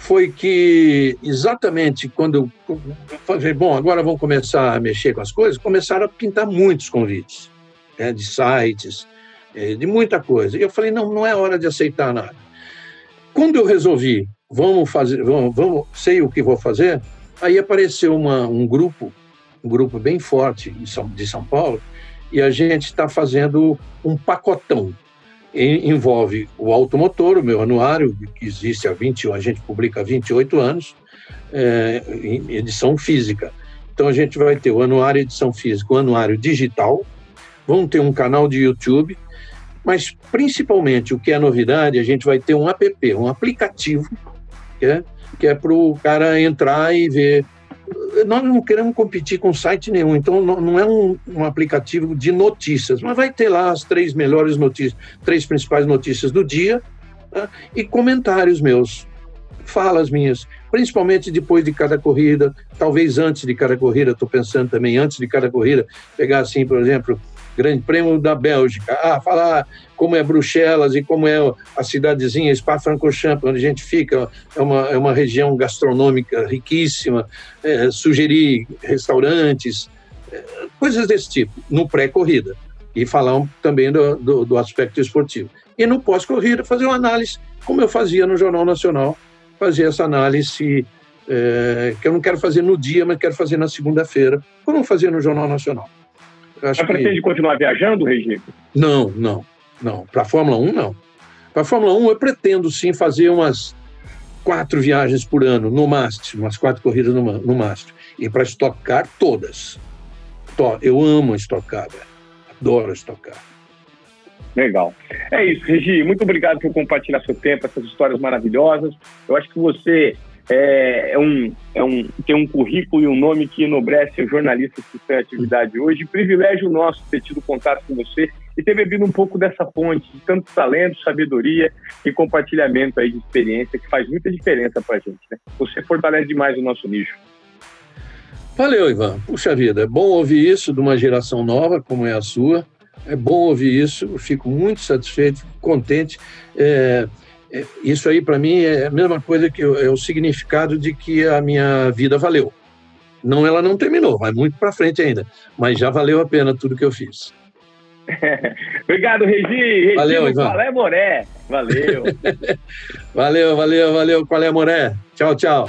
foi que exatamente quando eu falei, bom, agora vamos começar a mexer com as coisas, começaram a pintar muitos convites, né, de sites, é, de muita coisa. E eu falei, não, não é hora de aceitar nada. Quando eu resolvi, vamos fazer, vamos, vamos sei o que vou fazer, aí apareceu uma, um grupo, um grupo bem forte de São, de São Paulo, e a gente está fazendo um pacotão envolve o automotor, o meu anuário, que existe há 21, a gente publica há 28 anos, é, em edição física. Então a gente vai ter o anuário edição física, o anuário digital, vamos ter um canal de YouTube, mas principalmente o que é novidade, a gente vai ter um app, um aplicativo que é, que é para o cara entrar e ver. Nós não queremos competir com site nenhum, então não é um, um aplicativo de notícias, mas vai ter lá as três melhores notícias, três principais notícias do dia né, e comentários meus, falas minhas, principalmente depois de cada corrida, talvez antes de cada corrida, estou pensando também antes de cada corrida, pegar assim, por exemplo, Grande Prêmio da Bélgica, ah, falar como é Bruxelas e como é a cidadezinha Spa-Francorchamps, onde a gente fica, é uma, é uma região gastronômica riquíssima, é, sugerir restaurantes, é, coisas desse tipo, no pré-corrida, e falar também do, do, do aspecto esportivo. E no pós-corrida, fazer uma análise, como eu fazia no Jornal Nacional, fazer essa análise é, que eu não quero fazer no dia, mas quero fazer na segunda-feira, como fazer no Jornal Nacional. Mas pretende que... continuar viajando, Regi? Não, não, não. Para a Fórmula 1, não. Para a Fórmula 1, eu pretendo sim fazer umas quatro viagens por ano, no máximo, umas quatro corridas no, no máximo. E para estocar todas. Eu amo estocar, adoro estocar. Legal. É isso, Regi. Muito obrigado por compartilhar seu tempo, essas histórias maravilhosas. Eu acho que você é, é, um, é um, tem um currículo e um nome que enobrece os jornalistas que estão atividade hoje. Privilégio nosso ter tido contato com você e ter bebido um pouco dessa fonte de tanto talento, sabedoria e compartilhamento aí de experiência que faz muita diferença para a gente. Né? Você fortalece demais o nosso nicho. Valeu, Ivan. Puxa vida, é bom ouvir isso de uma geração nova como é a sua. É bom ouvir isso, eu fico muito satisfeito, contente. É, isso aí, para mim, é a mesma coisa que é o significado de que a minha vida valeu. Não, ela não terminou, vai muito para frente ainda, mas já valeu a pena tudo que eu fiz. Obrigado, Regi. Regi valeu, Ivan. Qual é, Moré? Valeu. valeu, valeu, valeu. Qual é, Moré? Tchau, tchau.